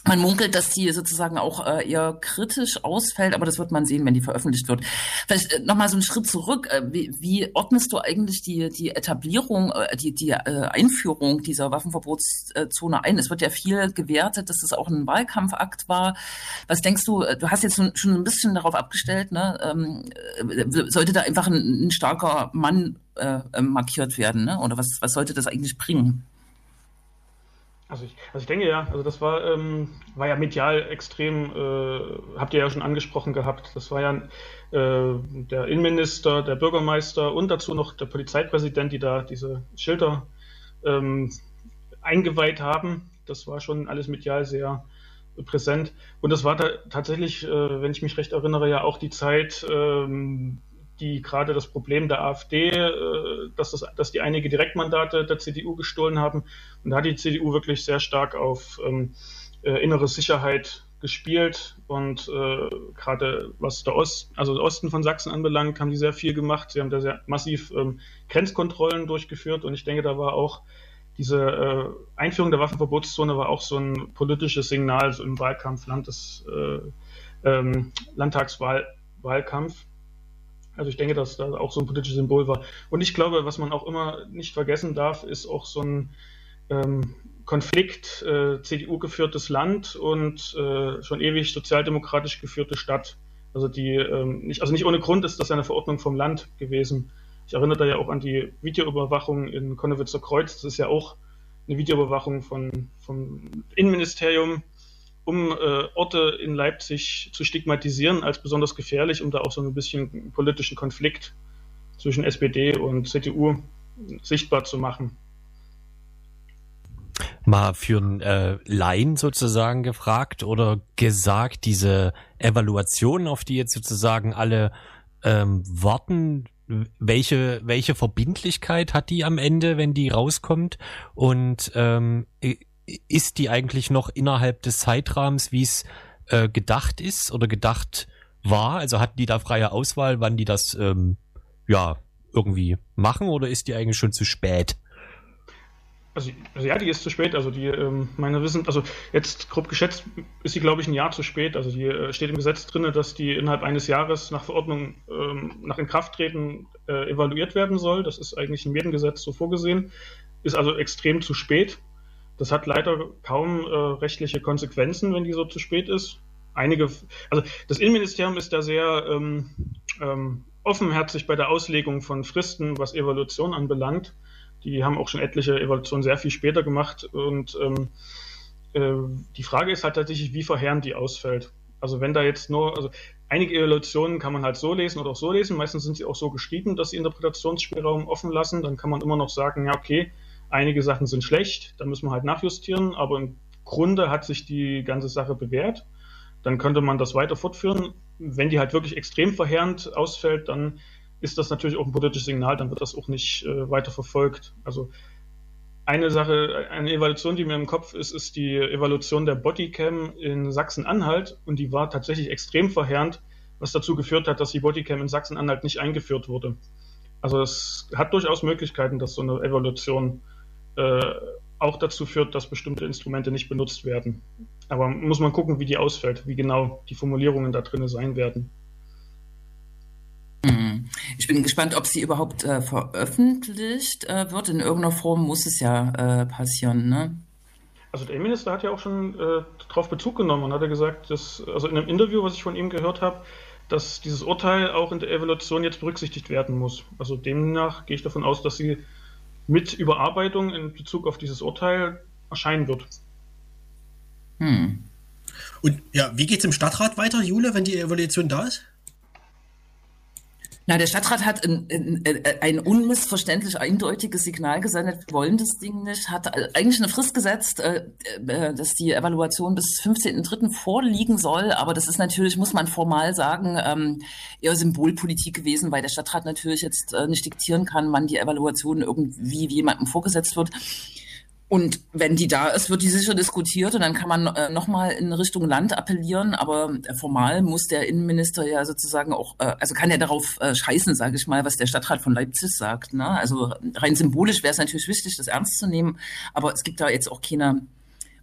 Speaker 3: Man munkelt, dass die sozusagen auch äh, eher kritisch ausfällt, aber das wird man sehen, wenn die veröffentlicht wird. Vielleicht äh, nochmal so einen Schritt zurück. Äh, wie, wie ordnest du eigentlich die, die Etablierung, äh, die, die äh, Einführung dieser Waffenverbotszone ein? Es wird ja viel gewertet, dass das auch ein Wahlkampfakt war. Was denkst du, äh, du hast jetzt schon ein bisschen darauf abgestellt, ne? ähm, äh, sollte da einfach ein, ein starker Mann äh, äh, markiert werden? Ne? Oder was, was sollte das eigentlich bringen?
Speaker 4: Also ich, also ich denke ja, also das war, ähm, war ja medial extrem, äh, habt ihr ja schon angesprochen gehabt. Das war ja äh, der Innenminister, der Bürgermeister und dazu noch der Polizeipräsident, die da diese Schilder ähm, eingeweiht haben. Das war schon alles medial sehr präsent. Und das war da tatsächlich, äh, wenn ich mich recht erinnere, ja auch die Zeit, ähm, die gerade das Problem der AfD, äh, dass, das, dass die einige Direktmandate der CDU gestohlen haben. Und da hat die CDU wirklich sehr stark auf ähm, äh, innere Sicherheit gespielt und äh, gerade was der Ost, also der Osten von Sachsen anbelangt, haben die sehr viel gemacht. Sie haben da sehr massiv ähm, Grenzkontrollen durchgeführt und ich denke, da war auch diese äh, Einführung der Waffenverbotszone war auch so ein politisches Signal so im Wahlkampf, Landes, äh, ähm, Landtagswahlkampf. Also ich denke, dass da auch so ein politisches Symbol war. Und ich glaube, was man auch immer nicht vergessen darf, ist auch so ein ähm, Konflikt, äh, CDU geführtes Land und äh, schon ewig sozialdemokratisch geführte Stadt. Also die ähm, nicht, also nicht ohne Grund ist das eine Verordnung vom Land gewesen. Ich erinnere da ja auch an die Videoüberwachung in Konnewitzer Kreuz. Das ist ja auch eine Videoüberwachung von, vom Innenministerium, um äh, Orte in Leipzig zu stigmatisieren als besonders gefährlich, um da auch so ein bisschen politischen Konflikt zwischen SPD und CDU sichtbar zu machen.
Speaker 2: Mal für einen äh, Laien sozusagen gefragt oder gesagt, diese Evaluation, auf die jetzt sozusagen alle ähm, warten, welche, welche Verbindlichkeit hat die am Ende, wenn die rauskommt? Und ähm, ist die eigentlich noch innerhalb des Zeitrahmens, wie es äh, gedacht ist oder gedacht war? Also hatten die da freie Auswahl, wann die das ähm, ja irgendwie machen oder ist die eigentlich schon zu spät?
Speaker 4: Also, also, ja, die ist zu spät. Also die, ähm, meine Wissen, also jetzt grob geschätzt ist sie, glaube ich, ein Jahr zu spät. Also die äh, steht im Gesetz drin, dass die innerhalb eines Jahres nach Verordnung, ähm, nach Inkrafttreten äh, evaluiert werden soll. Das ist eigentlich in jedem Gesetz so vorgesehen. Ist also extrem zu spät. Das hat leider kaum äh, rechtliche Konsequenzen, wenn die so zu spät ist. Einige, also das Innenministerium ist da sehr ähm, ähm offenherzig bei der Auslegung von Fristen, was Evaluation anbelangt. Die haben auch schon etliche Evaluationen sehr viel später gemacht. Und ähm, äh, die Frage ist halt tatsächlich, wie verheerend die ausfällt. Also wenn da jetzt nur, also einige Evaluationen kann man halt so lesen oder auch so lesen. Meistens sind sie auch so geschrieben, dass sie Interpretationsspielraum offen lassen. Dann kann man immer noch sagen, ja, okay, einige Sachen sind schlecht, da müssen wir halt nachjustieren, aber im Grunde hat sich die ganze Sache bewährt. Dann könnte man das weiter fortführen. Wenn die halt wirklich extrem verheerend ausfällt, dann ist das natürlich auch ein politisches Signal, dann wird das auch nicht äh, weiter verfolgt. Also eine Sache, eine Evaluation, die mir im Kopf ist, ist die Evaluation der Bodycam in Sachsen-Anhalt und die war tatsächlich extrem verheerend, was dazu geführt hat, dass die Bodycam in Sachsen-Anhalt nicht eingeführt wurde. Also es hat durchaus Möglichkeiten, dass so eine Evaluation äh, auch dazu führt, dass bestimmte Instrumente nicht benutzt werden. Aber muss man gucken, wie die ausfällt, wie genau die Formulierungen da drin sein werden.
Speaker 3: Mhm. Ich bin gespannt, ob sie überhaupt äh, veröffentlicht äh, wird. In irgendeiner Form muss es ja äh, passieren, ne?
Speaker 4: Also der Innenminister hat ja auch schon äh, darauf Bezug genommen und hat er gesagt, dass, also in einem Interview, was ich von ihm gehört habe, dass dieses Urteil auch in der Evaluation jetzt berücksichtigt werden muss. Also demnach gehe ich davon aus, dass sie mit Überarbeitung in Bezug auf dieses Urteil erscheinen wird.
Speaker 1: Hm. Und ja, wie geht es im Stadtrat weiter, Jule, wenn die Evaluation da ist?
Speaker 3: Na, der Stadtrat hat ein, ein, ein unmissverständlich eindeutiges Signal gesendet, wir wollen das Ding nicht, hat eigentlich eine Frist gesetzt, äh, äh, dass die Evaluation bis 15.03. vorliegen soll, aber das ist natürlich, muss man formal sagen, ähm, eher Symbolpolitik gewesen, weil der Stadtrat natürlich jetzt äh, nicht diktieren kann, wann die Evaluation irgendwie jemandem vorgesetzt wird. Und wenn die da ist, wird die sicher diskutiert und dann kann man äh, nochmal in Richtung Land appellieren. Aber äh, formal muss der Innenminister ja sozusagen auch, äh, also kann er darauf äh, scheißen, sage ich mal, was der Stadtrat von Leipzig sagt. Ne? Also rein symbolisch wäre es natürlich wichtig, das ernst zu nehmen. Aber es gibt da jetzt auch keine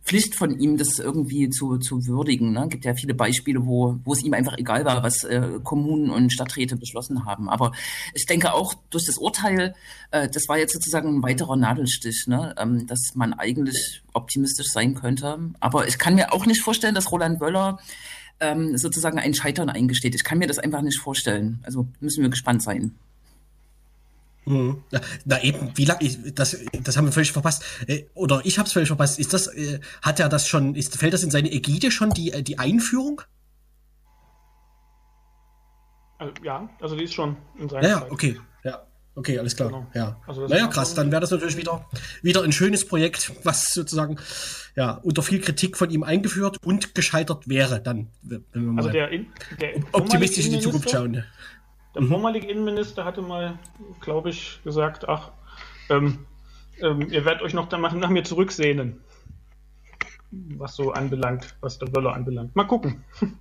Speaker 3: Pflicht von ihm, das irgendwie zu, zu würdigen. Ne? gibt ja viele Beispiele, wo, wo es ihm einfach egal war, was äh, Kommunen und Stadträte beschlossen haben. Aber ich denke auch durch das Urteil, äh, das war jetzt sozusagen ein weiterer Nadelstich, ne? ähm, dass man eigentlich optimistisch sein könnte. Aber ich kann mir auch nicht vorstellen, dass Roland Wöller ähm, sozusagen ein Scheitern eingesteht. Ich kann mir das einfach nicht vorstellen. Also müssen wir gespannt sein.
Speaker 1: Mhm. Na eben, wie lange, das, das haben wir völlig verpasst. Äh, oder ich habe es völlig verpasst. Ist das, äh, hat er das schon, ist, fällt das in seine Ägide schon, die, äh, die Einführung?
Speaker 4: Also, ja, also die ist schon
Speaker 1: in seiner Ja, Zeit. okay, ja. Okay, alles klar. Genau. Ja. Also naja, krass, dann wäre das natürlich wieder, wieder ein schönes Projekt, was sozusagen ja, unter viel Kritik von ihm eingeführt und gescheitert wäre, dann,
Speaker 4: wenn wir mal also der,
Speaker 1: der optimistisch in die Zukunft schauen.
Speaker 4: Der mhm. vormalige Innenminister hatte mal, glaube ich, gesagt, ach, ähm, ähm, ihr werdet euch noch dann nach mir zurücksehnen was so anbelangt, was der Wöller anbelangt. Mal gucken.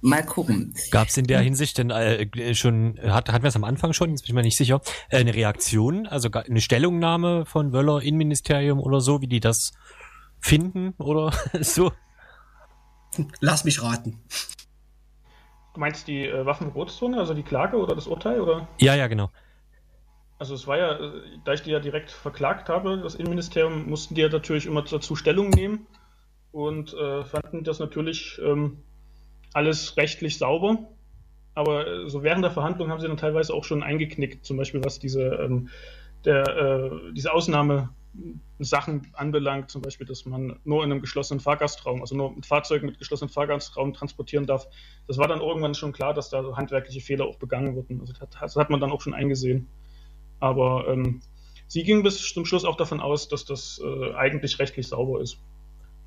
Speaker 3: Mal gucken.
Speaker 2: Gab es in der Hinsicht denn äh, schon, hat, hatten wir es am Anfang schon, jetzt bin ich mir nicht sicher, äh, eine Reaktion, also eine Stellungnahme von Wöller Innenministerium oder so, wie die das finden oder so?
Speaker 1: Lass mich raten.
Speaker 4: Du meinst die äh, Waffenverbotszone, also die Klage oder das Urteil, oder?
Speaker 2: Ja, ja, genau.
Speaker 4: Also es war ja, da ich die ja direkt verklagt habe, das Innenministerium, mussten die ja natürlich immer dazu Stellung nehmen und äh, fanden das natürlich ähm, alles rechtlich sauber. Aber äh, so während der Verhandlung haben sie dann teilweise auch schon eingeknickt, zum Beispiel was diese, ähm, der, äh, diese Ausnahmesachen anbelangt, zum Beispiel, dass man nur in einem geschlossenen Fahrgastraum, also nur mit Fahrzeugen mit geschlossenem Fahrgastraum transportieren darf. Das war dann irgendwann schon klar, dass da handwerkliche Fehler auch begangen wurden. Also das hat, man dann auch schon eingesehen. Aber ähm, sie ging bis zum Schluss auch davon aus, dass das äh, eigentlich rechtlich sauber ist.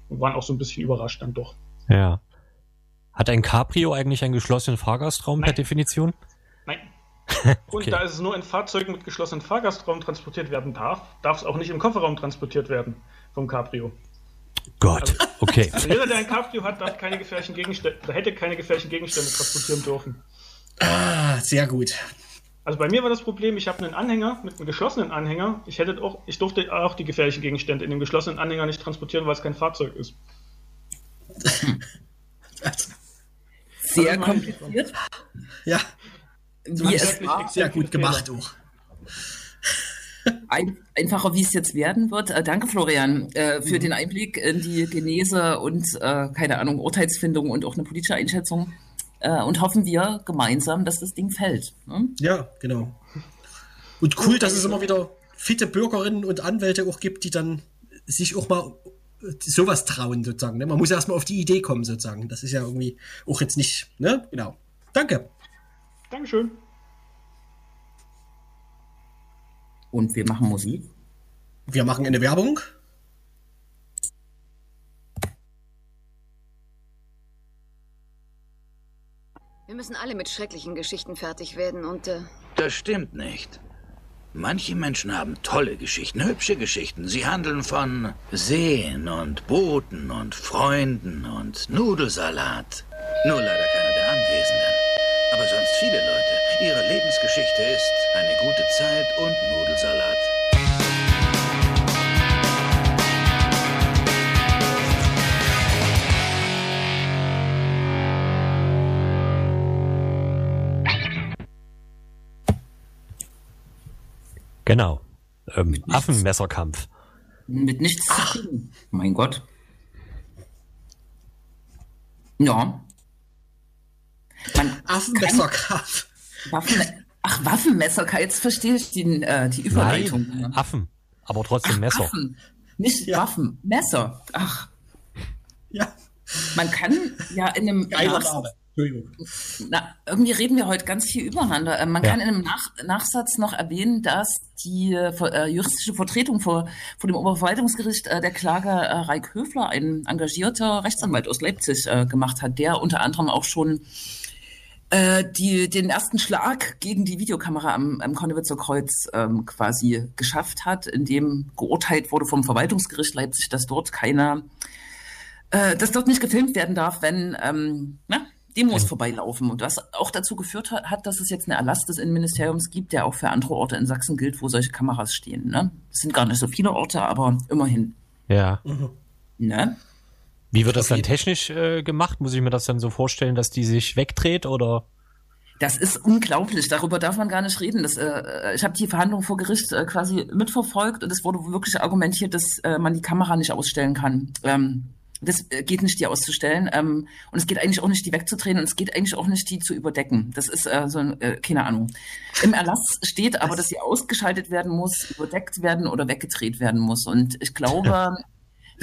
Speaker 4: Und waren auch so ein bisschen überrascht dann doch.
Speaker 2: Ja. Hat ein Cabrio eigentlich einen geschlossenen Fahrgastraum Nein. per Definition?
Speaker 4: Okay. Und da es nur in Fahrzeugen mit geschlossenem Fahrgastraum transportiert werden darf, darf es auch nicht im Kofferraum transportiert werden vom Cabrio.
Speaker 2: Gott, also, okay.
Speaker 4: Also jeder, der ein Cabrio hat, darf keine gefährlichen Gegenstände, hätte keine gefährlichen Gegenstände transportieren dürfen.
Speaker 1: Ah, sehr gut.
Speaker 4: Also bei mir war das Problem, ich habe einen Anhänger mit einem geschlossenen Anhänger. Ich hätte auch, ich durfte auch die gefährlichen Gegenstände in dem geschlossenen Anhänger nicht transportieren, weil es kein Fahrzeug ist.
Speaker 3: Sehr kompliziert.
Speaker 1: Ja.
Speaker 3: Wie es war.
Speaker 1: Sehr gut gemacht auch.
Speaker 3: Ein, einfacher, wie es jetzt werden wird. Äh, danke, Florian, äh, für mhm. den Einblick in die Genese und, äh, keine Ahnung, Urteilsfindung und auch eine politische Einschätzung äh, und hoffen wir gemeinsam, dass das Ding fällt.
Speaker 1: Ne? Ja, genau. Und cool, dass es immer wieder fitte Bürgerinnen und Anwälte auch gibt, die dann sich auch mal sowas trauen, sozusagen. Ne? Man muss erstmal auf die Idee kommen, sozusagen. Das ist ja irgendwie auch jetzt nicht, ne? Genau. Danke.
Speaker 4: Dankeschön.
Speaker 3: Und wir machen Musik.
Speaker 1: Wir machen eine Werbung.
Speaker 5: Wir müssen alle mit schrecklichen Geschichten fertig werden und... Äh
Speaker 6: das stimmt nicht. Manche Menschen haben tolle Geschichten, hübsche Geschichten. Sie handeln von Seen und Booten und Freunden und Nudelsalat. Nur leider keiner der Anwesenden. Aber sonst viele Leute. Ihre Lebensgeschichte ist eine gute Zeit und Nudelsalat.
Speaker 2: Genau. Ähm, Affenmesserkampf.
Speaker 3: Mit nichts zu tun. Mein Gott. Ja.
Speaker 1: Man Affenmesserkampf.
Speaker 3: Waffen, ach, Waffenmesserkampf. Jetzt verstehe ich die, äh, die Überleitung.
Speaker 2: Nein, Affen. Aber trotzdem ach, Messer. Affen.
Speaker 3: Nicht ja. Waffen. Messer. Ach.
Speaker 1: Ja.
Speaker 3: Man kann ja in einem. Entschuldigung. Na, irgendwie reden wir heute ganz viel übereinander. Äh, man ja. kann in einem Nach Nachsatz noch erwähnen, dass die äh, juristische Vertretung vor, vor dem Oberverwaltungsgericht äh, der Klage äh, Reik Höfler, ein engagierter Rechtsanwalt aus Leipzig, äh, gemacht hat, der unter anderem auch schon äh, die, den ersten Schlag gegen die Videokamera am, am Konnewitzer Kreuz ähm, quasi geschafft hat, in dem geurteilt wurde vom Verwaltungsgericht Leipzig, dass dort keiner, äh, dass dort nicht gefilmt werden darf, wenn, ähm, na, Demos vorbeilaufen. Und was auch dazu geführt hat, dass es jetzt einen Erlass des Innenministeriums gibt, der auch für andere Orte in Sachsen gilt, wo solche Kameras stehen. Ne? Das sind gar nicht so viele Orte, aber immerhin.
Speaker 2: Ja. Mhm. Ne? Wie wird das dann technisch äh, gemacht? Muss ich mir das dann so vorstellen, dass die sich wegdreht oder?
Speaker 3: Das ist unglaublich. Darüber darf man gar nicht reden. Das, äh, ich habe die Verhandlung vor Gericht äh, quasi mitverfolgt und es wurde wirklich argumentiert, dass äh, man die Kamera nicht ausstellen kann. Ähm, das äh, geht nicht, die auszustellen. Ähm, und es geht eigentlich auch nicht, die wegzudrehen. Und es geht eigentlich auch nicht, die zu überdecken. Das ist äh, so, äh, keine Ahnung. Im Erlass steht aber, dass sie ausgeschaltet werden muss, überdeckt werden oder weggedreht werden muss. Und ich glaube,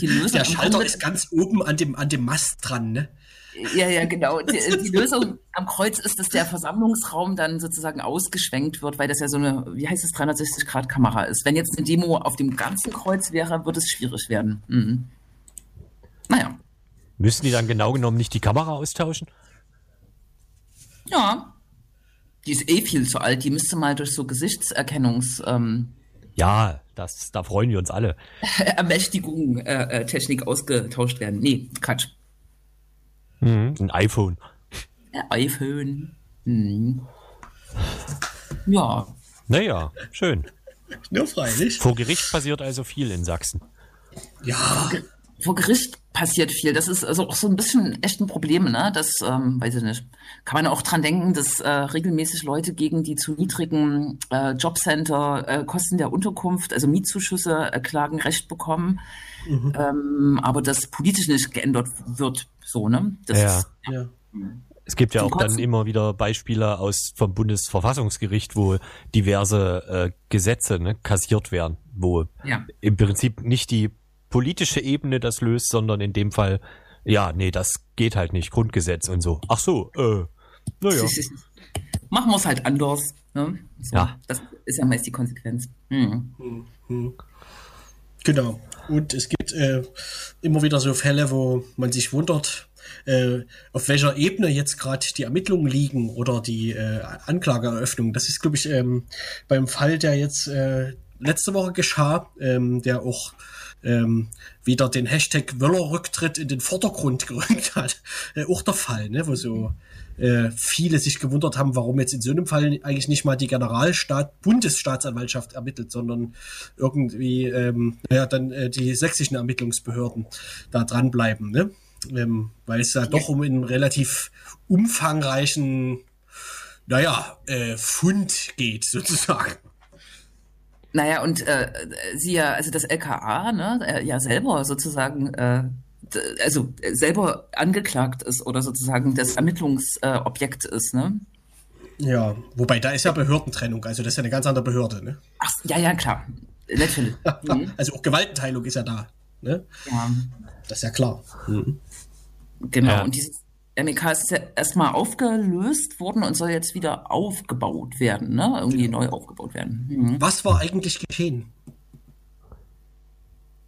Speaker 1: Die Lösung Der Schalter ist ganz oben an dem, an dem Mast dran, ne?
Speaker 3: Ja, ja, genau. Die, die, Lösung am Kreuz ist, dass der Versammlungsraum dann sozusagen ausgeschwenkt wird, weil das ja so eine, wie heißt es, 360-Grad-Kamera ist. Wenn jetzt eine Demo auf dem ganzen Kreuz wäre, würde es schwierig werden. Mhm.
Speaker 2: Naja. Müssen die dann genau genommen nicht die Kamera austauschen?
Speaker 3: Ja. Die ist eh viel zu alt. Die müsste mal durch so Gesichtserkennungs... Ähm,
Speaker 2: ja, das, da freuen wir uns alle.
Speaker 3: Ermächtigung, äh, äh, Technik ausgetauscht werden. Nee, Quatsch.
Speaker 2: Mhm, ein iPhone.
Speaker 3: Ein iPhone. Mhm. Ja.
Speaker 2: Naja, schön.
Speaker 1: Nur freilich.
Speaker 2: Vor Gericht passiert also viel in Sachsen.
Speaker 3: Ja. Vor Gericht passiert viel. Das ist also auch so ein bisschen echt ein Problem, ne? Das, ähm, weiß ich nicht. Kann man auch dran denken, dass äh, regelmäßig Leute gegen die zu niedrigen äh, Jobcenter äh, Kosten der Unterkunft, also Mietzuschüsse, äh, Klagen Recht bekommen. Mhm. Ähm, aber das politisch nicht geändert wird, so, ne? Das
Speaker 2: ja. Ist, ja. Es gibt ja auch dann immer wieder Beispiele aus vom Bundesverfassungsgericht, wo diverse äh, Gesetze ne, kassiert werden, wo ja. im Prinzip nicht die politische Ebene das löst, sondern in dem Fall, ja, nee, das geht halt nicht, Grundgesetz und so. Ach so, äh, naja.
Speaker 3: Machen wir es halt anders. Ne? So, ja. Das ist ja meist die Konsequenz. Hm.
Speaker 1: Mhm. Genau. Und es gibt äh, immer wieder so Fälle, wo man sich wundert, äh, auf welcher Ebene jetzt gerade die Ermittlungen liegen oder die äh, Anklageeröffnung. Das ist, glaube ich, ähm, beim Fall, der jetzt äh, letzte Woche geschah, ähm, der auch ähm, wieder den Hashtag Wöller-Rücktritt in den Vordergrund gerückt hat. Äh, auch der Fall, ne, wo so äh, viele sich gewundert haben, warum jetzt in so einem Fall eigentlich nicht mal die Generalstaat Bundesstaatsanwaltschaft ermittelt, sondern irgendwie ähm, ja dann äh, die sächsischen Ermittlungsbehörden da dranbleiben, ne? Ähm, weil es da doch um einen relativ umfangreichen, naja, äh, Fund geht sozusagen.
Speaker 3: Naja, und äh, sie ja, also das LKA, ne, äh, ja selber sozusagen, äh, also selber angeklagt ist oder sozusagen das Ermittlungsobjekt äh, ist, ne?
Speaker 1: Ja, wobei da ist ja Behördentrennung, also das ist ja eine ganz andere Behörde, ne?
Speaker 3: Ach, ja, ja, klar. Natürlich.
Speaker 1: Mhm. also auch Gewaltenteilung ist ja da, ne? Ja. Das ist ja klar. Mhm.
Speaker 3: Genau, ja. und dieses MEK ist ja erstmal aufgelöst worden und soll jetzt wieder aufgebaut werden, ne? Irgendwie genau. neu aufgebaut werden.
Speaker 1: Mhm. Was war eigentlich geschehen?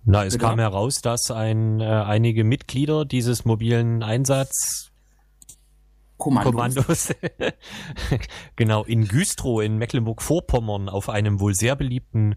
Speaker 2: Na, es Bitte? kam heraus, dass ein, äh, einige Mitglieder dieses mobilen Einsatz Kommandos, Kommandos genau, in Güstrow in Mecklenburg-Vorpommern auf einem wohl sehr beliebten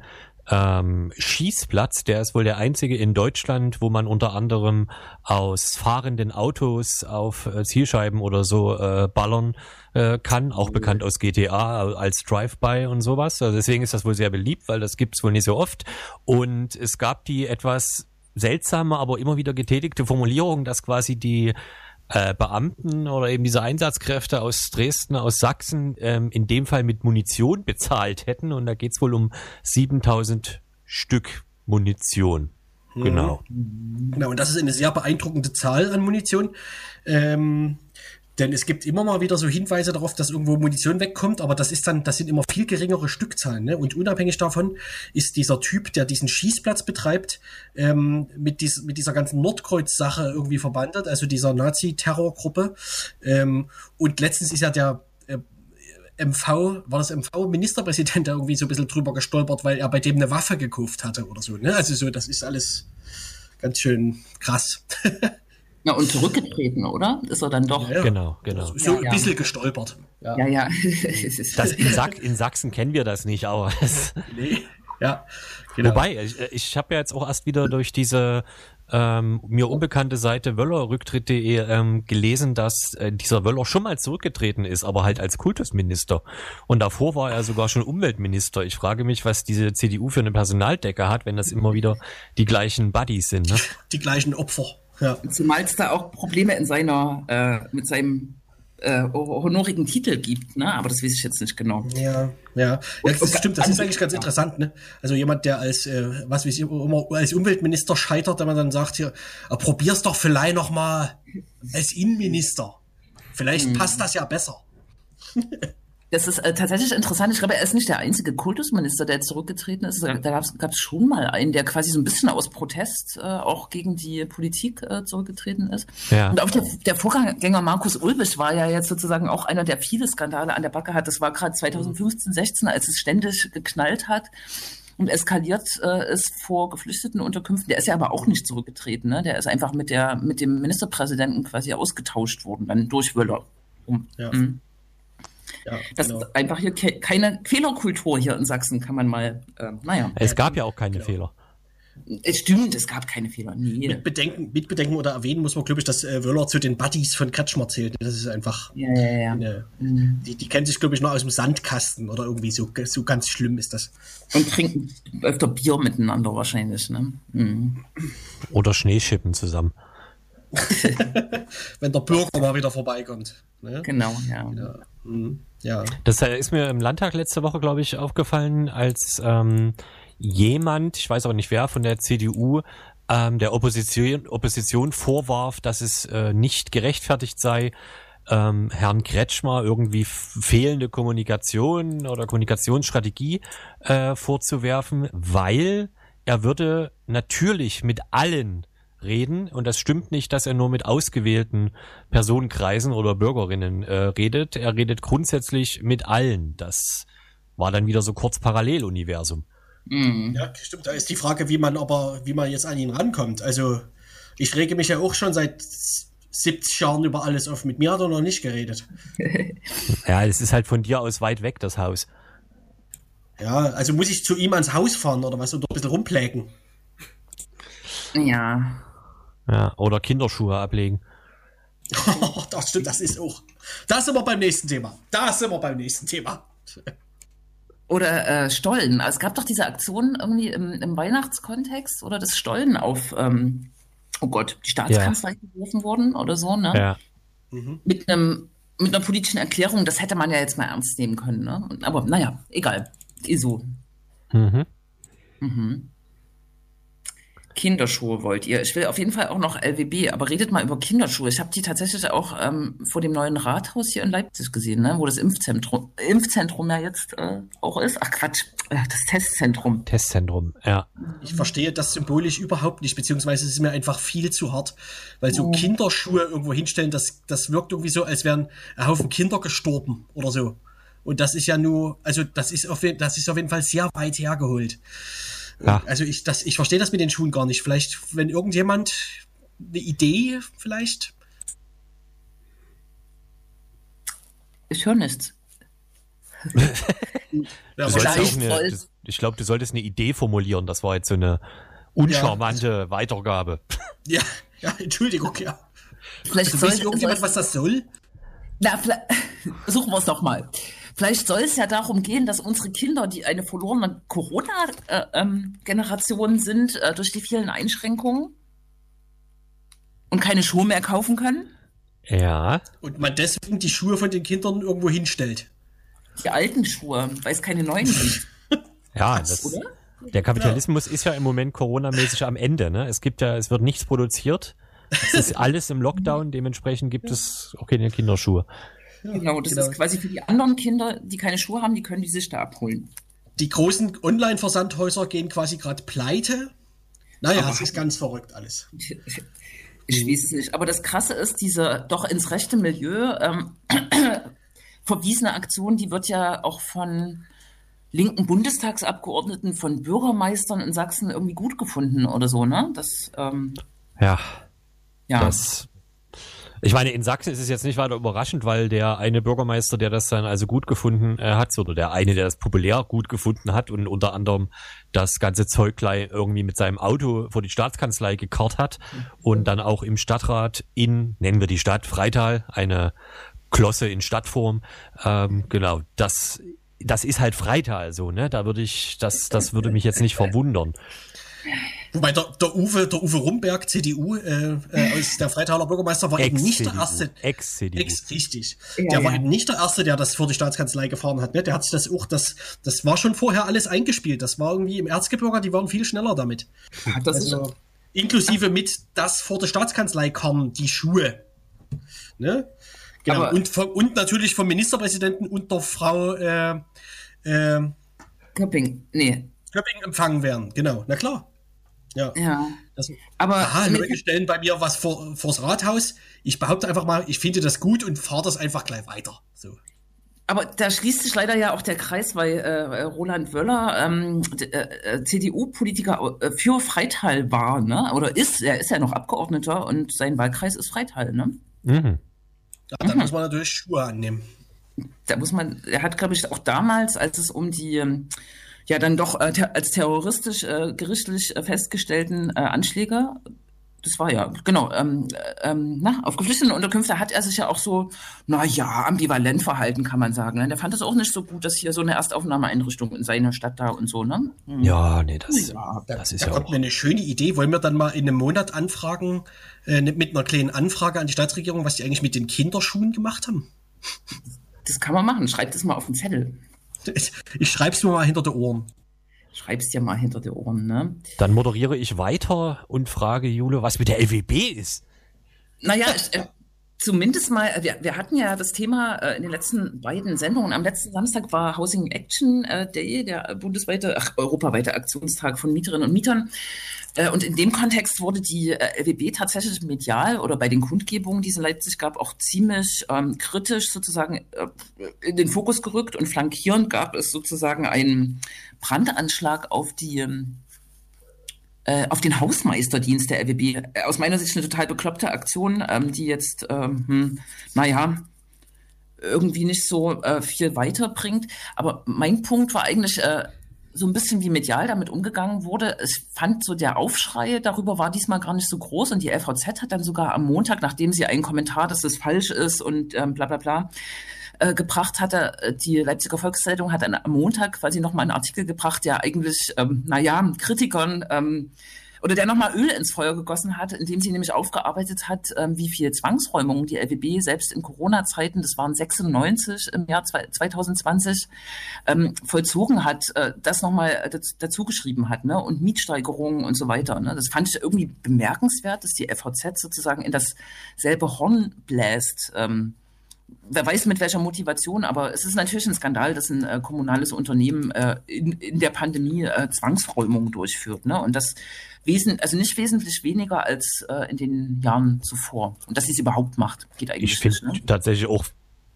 Speaker 2: ähm, Schießplatz. Der ist wohl der einzige in Deutschland, wo man unter anderem aus fahrenden Autos auf äh, Zielscheiben oder so äh, ballern äh, kann, auch mhm. bekannt aus GTA als Drive-by und sowas. Also deswegen ist das wohl sehr beliebt, weil das gibt's wohl nicht so oft. Und es gab die etwas seltsame, aber immer wieder getätigte Formulierung, dass quasi die äh, Beamten oder eben diese Einsatzkräfte aus Dresden, aus Sachsen ähm, in dem Fall mit Munition bezahlt hätten. Und da geht's wohl um 7000 Stück Munition. Genau.
Speaker 1: Genau, und das ist eine sehr beeindruckende Zahl an Munition. Ähm, denn es gibt immer mal wieder so Hinweise darauf, dass irgendwo Munition wegkommt, aber das ist dann, das sind immer viel geringere Stückzahlen. Ne? Und unabhängig davon ist dieser Typ, der diesen Schießplatz betreibt, ähm, mit, dies, mit dieser ganzen Nordkreuz-Sache irgendwie verbandelt, also dieser Nazi-Terrorgruppe. Ähm, und letztens ist ja der äh, MV, war das MV-Ministerpräsident, der irgendwie so ein bisschen drüber gestolpert, weil er bei dem eine Waffe gekauft hatte oder so. Ne? Also so, das ist alles ganz schön krass.
Speaker 3: Ja, und zurückgetreten, oder? Ist er dann doch.
Speaker 2: Ja, ja. Genau, genau.
Speaker 1: So ein bisschen gestolpert.
Speaker 3: Ja, ja. ja.
Speaker 2: das in, Sach in, Sachsen kennen wir das nicht, aber. nee.
Speaker 1: Ja,
Speaker 2: genau. Wobei, ich, ich habe ja jetzt auch erst wieder durch diese ähm, mir unbekannte Seite wöllerrücktritt.de ähm, gelesen, dass äh, dieser Wöller schon mal zurückgetreten ist, aber halt als Kultusminister. Und davor war er sogar schon Umweltminister. Ich frage mich, was diese CDU für eine Personaldecke hat, wenn das immer wieder die gleichen Buddies sind. Ne?
Speaker 1: Die gleichen Opfer. Ja.
Speaker 3: Zumal es da auch Probleme in seiner, äh, mit seinem äh, honorigen Titel gibt, ne? aber das weiß ich jetzt nicht genau.
Speaker 1: Ja, ja, ja das und, stimmt, das ist eigentlich ganz interessant. Ne? Also jemand, der als, äh, was weiß ich, immer als Umweltminister scheitert, wenn man dann sagt, hier, probier's doch vielleicht noch mal als Innenminister. Vielleicht mhm. passt das ja besser.
Speaker 3: Das ist äh, tatsächlich interessant. Ich glaube, er ist nicht der einzige Kultusminister, der zurückgetreten ist. Da gab es schon mal einen, der quasi so ein bisschen aus Protest äh, auch gegen die Politik äh, zurückgetreten ist. Ja. Und auch der, der, Vorgänger Markus Ulbich war ja jetzt sozusagen auch einer, der viele Skandale an der Backe hat. Das war gerade 2015, 16, als es ständig geknallt hat und eskaliert äh, ist vor geflüchteten Unterkünften. Der ist ja aber auch nicht zurückgetreten. Ne? Der ist einfach mit, der, mit dem Ministerpräsidenten quasi ausgetauscht worden, dann durch Wöller. Um, ja. Mhm. Ja, das genau. ist einfach hier ke keine Fehlerkultur hier in Sachsen, kann man mal, äh, naja.
Speaker 2: Es gab ja auch keine genau. Fehler.
Speaker 3: Es stimmt, es gab keine Fehler.
Speaker 1: Nee. Mit, Bedenken, mit Bedenken oder erwähnen muss man, glaube ich, dass äh, Wöller zu den Buddies von Kretschmer zählt. Das ist einfach. Ja, ja, ja. Eine, mhm. die, die kennen sich, glaube ich, nur aus dem Sandkasten oder irgendwie so, so ganz schlimm ist das.
Speaker 3: Und trinken öfter Bier miteinander wahrscheinlich, ne? Mhm.
Speaker 2: Oder Schneeschippen zusammen.
Speaker 1: Wenn der Bürger mal wieder vorbeikommt.
Speaker 3: Ne? Genau, ja. ja.
Speaker 2: Mhm. ja. Das äh, ist mir im Landtag letzte Woche, glaube ich, aufgefallen, als ähm, jemand, ich weiß aber nicht wer, von der CDU ähm, der Opposition, Opposition vorwarf, dass es äh, nicht gerechtfertigt sei, ähm, Herrn Kretschmer irgendwie fehlende Kommunikation oder Kommunikationsstrategie äh, vorzuwerfen, weil er würde natürlich mit allen reden und das stimmt nicht, dass er nur mit ausgewählten Personenkreisen oder Bürgerinnen äh, redet. Er redet grundsätzlich mit allen. Das war dann wieder so kurz Paralleluniversum.
Speaker 1: Mhm. Ja, stimmt. Da ist die Frage, wie man aber, wie man jetzt an ihn rankommt. Also, ich rege mich ja auch schon seit 70 Jahren über alles auf. Mit mir hat er noch nicht geredet.
Speaker 2: ja, es ist halt von dir aus weit weg, das Haus.
Speaker 1: Ja, also muss ich zu ihm ans Haus fahren oder was und ein bisschen rumplägen.
Speaker 3: Ja.
Speaker 2: Ja, oder Kinderschuhe ablegen.
Speaker 1: das stimmt, das ist auch. Das sind wir beim nächsten Thema. Das sind wir beim nächsten Thema.
Speaker 3: Oder äh, Stollen. Also es gab doch diese Aktion irgendwie im, im Weihnachtskontext oder das Stollen auf, ähm, oh Gott, die Staatskanzlei ja. geworfen worden oder so, ne? Ja. Mhm. Mit einem mit einer politischen Erklärung, das hätte man ja jetzt mal ernst nehmen können, ne? Aber naja, egal. ISO. Mhm. Mhm. Kinderschuhe wollt ihr. Ich will auf jeden Fall auch noch LWB, aber redet mal über Kinderschuhe. Ich habe die tatsächlich auch ähm, vor dem neuen Rathaus hier in Leipzig gesehen, ne? wo das Impfzentrum, Impfzentrum ja jetzt äh, auch ist. Ach Quatsch, äh, das Testzentrum.
Speaker 2: Testzentrum, ja.
Speaker 1: Ich verstehe das symbolisch überhaupt nicht, beziehungsweise es ist mir einfach viel zu hart, weil so oh. Kinderschuhe irgendwo hinstellen, das, das wirkt irgendwie so, als wären ein Haufen Kinder gestorben oder so. Und das ist ja nur, also das ist auf, das ist auf jeden Fall sehr weit hergeholt. Ja. Also ich, das, ich verstehe das mit den Schuhen gar nicht. Vielleicht, wenn irgendjemand eine Idee vielleicht.
Speaker 3: Ich höre nichts.
Speaker 2: ja, eine, ich glaube, du solltest eine Idee formulieren. Das war jetzt so eine uncharmante ja. Weitergabe.
Speaker 1: Ja, ja, Entschuldigung, ja. Vielleicht also, weiß irgendjemand, was das soll?
Speaker 3: Na, suchen wir es doch mal. Vielleicht soll es ja darum gehen, dass unsere Kinder, die eine verlorene Corona-Generation äh, ähm, sind, äh, durch die vielen Einschränkungen und keine Schuhe mehr kaufen können.
Speaker 2: Ja.
Speaker 1: Und man deswegen die Schuhe von den Kindern irgendwo hinstellt.
Speaker 3: Die alten Schuhe, weil es keine neuen gibt.
Speaker 2: ja, das, oder? Der Kapitalismus ja. ist ja im Moment Corona-mäßig am Ende. Ne? Es gibt ja, es wird nichts produziert. Es ist alles im Lockdown, dementsprechend gibt es auch keine Kinderschuhe
Speaker 3: genau, das genau. ist quasi für die anderen Kinder, die keine Schuhe haben, die können die sich da abholen.
Speaker 1: Die großen Online-Versandhäuser gehen quasi gerade pleite. Naja, es ist ganz verrückt alles.
Speaker 3: Ich weiß es nicht. Aber das Krasse ist, diese doch ins rechte Milieu ähm, verwiesene Aktion, die wird ja auch von linken Bundestagsabgeordneten, von Bürgermeistern in Sachsen irgendwie gut gefunden oder so, ne? Das, ähm,
Speaker 2: ja. Ja. Das ich meine, in Sachsen ist es jetzt nicht weiter überraschend, weil der eine Bürgermeister, der das dann also gut gefunden äh, hat, oder der eine, der das populär gut gefunden hat und unter anderem das ganze Zeug gleich irgendwie mit seinem Auto vor die Staatskanzlei gekarrt hat und dann auch im Stadtrat in, nennen wir die Stadt, Freital, eine Klosse in Stadtform, ähm, genau, das das ist halt Freital so, ne? Da würde ich, das, das würde mich jetzt nicht verwundern.
Speaker 1: Wobei der, der, Uwe, der Uwe Rumberg, CDU, äh, äh, als der Freitaler Bürgermeister, war eben nicht der erste.
Speaker 2: Ex-CDU.
Speaker 1: Ex, richtig. Ja, der ja. war eben nicht der erste, der das vor die Staatskanzlei gefahren hat. Ne? Der hat sich das auch, das, das war schon vorher alles eingespielt. Das war irgendwie im Erzgebirge, die waren viel schneller damit. Das also, inklusive mit, dass vor der Staatskanzlei kamen die Schuhe. Ne? Genau. Und, vom, und natürlich vom Ministerpräsidenten und der Frau äh, äh,
Speaker 3: Köpping, nee.
Speaker 1: Köpping empfangen werden, genau. Na klar. Ja.
Speaker 3: ja.
Speaker 1: Das, aber aha, Leute stellen bei mir was vor, vors Rathaus. Ich behaupte einfach mal, ich finde das gut und fahre das einfach gleich weiter. So.
Speaker 3: Aber da schließt sich leider ja auch der Kreis, weil äh, Roland Wöller ähm, äh, äh CDU-Politiker äh, für Freital war, ne? Oder ist, er ist ja noch Abgeordneter und sein Wahlkreis ist Freital, ne? Mhm.
Speaker 1: Ja, da mhm. muss man natürlich Schuhe annehmen.
Speaker 3: Da muss man, er hat, glaube ich, auch damals, als es um die ähm, ja dann doch äh, ter als terroristisch äh, gerichtlich äh, festgestellten äh, Anschläge das war ja, genau, ähm, ähm, na, auf geflüchteten Unterkünfte hat er sich ja auch so, na ja, ambivalent verhalten, kann man sagen. Ne? Der fand es auch nicht so gut, dass hier so eine Erstaufnahmeeinrichtung in seiner Stadt da und so, ne?
Speaker 2: Hm. Ja, nee, das, ja,
Speaker 1: das da, ist da ja kommt auch. eine schöne Idee. Wollen wir dann mal in einem Monat anfragen, äh, ne, mit einer kleinen Anfrage an die Staatsregierung, was die eigentlich mit den Kinderschuhen gemacht haben?
Speaker 3: Das kann man machen. Schreibt das mal auf den Zettel.
Speaker 1: Ich schreib's mir mal hinter die Ohren
Speaker 3: schreib's dir mal hinter die Ohren, ne?
Speaker 2: Dann moderiere ich weiter und frage Jule, was mit der LWB ist.
Speaker 3: Naja, ich, äh, zumindest mal, äh, wir, wir hatten ja das Thema äh, in den letzten beiden Sendungen. Am letzten Samstag war Housing Action äh, Day, der bundesweite, ach, europaweite Aktionstag von Mieterinnen und Mietern. Äh, und in dem Kontext wurde die äh, LWB tatsächlich medial oder bei den Kundgebungen, die es in Leipzig gab, auch ziemlich ähm, kritisch sozusagen äh, in den Fokus gerückt und flankierend gab es sozusagen einen Brandanschlag auf die ähm, äh, auf den Hausmeisterdienst der LWB. Aus meiner Sicht eine total bekloppte Aktion, ähm, die jetzt, ähm, hm, naja, irgendwie nicht so äh, viel weiterbringt. Aber mein Punkt war eigentlich, äh, so ein bisschen wie medial damit umgegangen wurde. Ich fand so der Aufschrei darüber war diesmal gar nicht so groß und die LVZ hat dann sogar am Montag, nachdem sie einen Kommentar, dass das falsch ist und ähm, bla bla bla, äh, gebracht hatte, äh, die Leipziger Volkszeitung hat am Montag quasi nochmal einen Artikel gebracht, der eigentlich, ähm, naja, Kritikern ähm, oder der nochmal Öl ins Feuer gegossen hat, indem sie nämlich aufgearbeitet hat, ähm, wie viel Zwangsräumungen die LWB selbst in Corona-Zeiten, das waren 96 im Jahr 2020, ähm, vollzogen hat, äh, das nochmal dazu geschrieben hat, ne? und Mietsteigerungen und so weiter. Ne? Das fand ich irgendwie bemerkenswert, dass die FVZ sozusagen in dasselbe Horn bläst. Ähm, wer weiß mit welcher Motivation, aber es ist natürlich ein Skandal, dass ein äh, kommunales Unternehmen äh, in, in der Pandemie äh, Zwangsräumungen durchführt. Ne? Und das wesen, also nicht wesentlich weniger als äh, in den Jahren zuvor. Und dass sie es überhaupt macht, geht eigentlich
Speaker 2: Ich finde ne? tatsächlich auch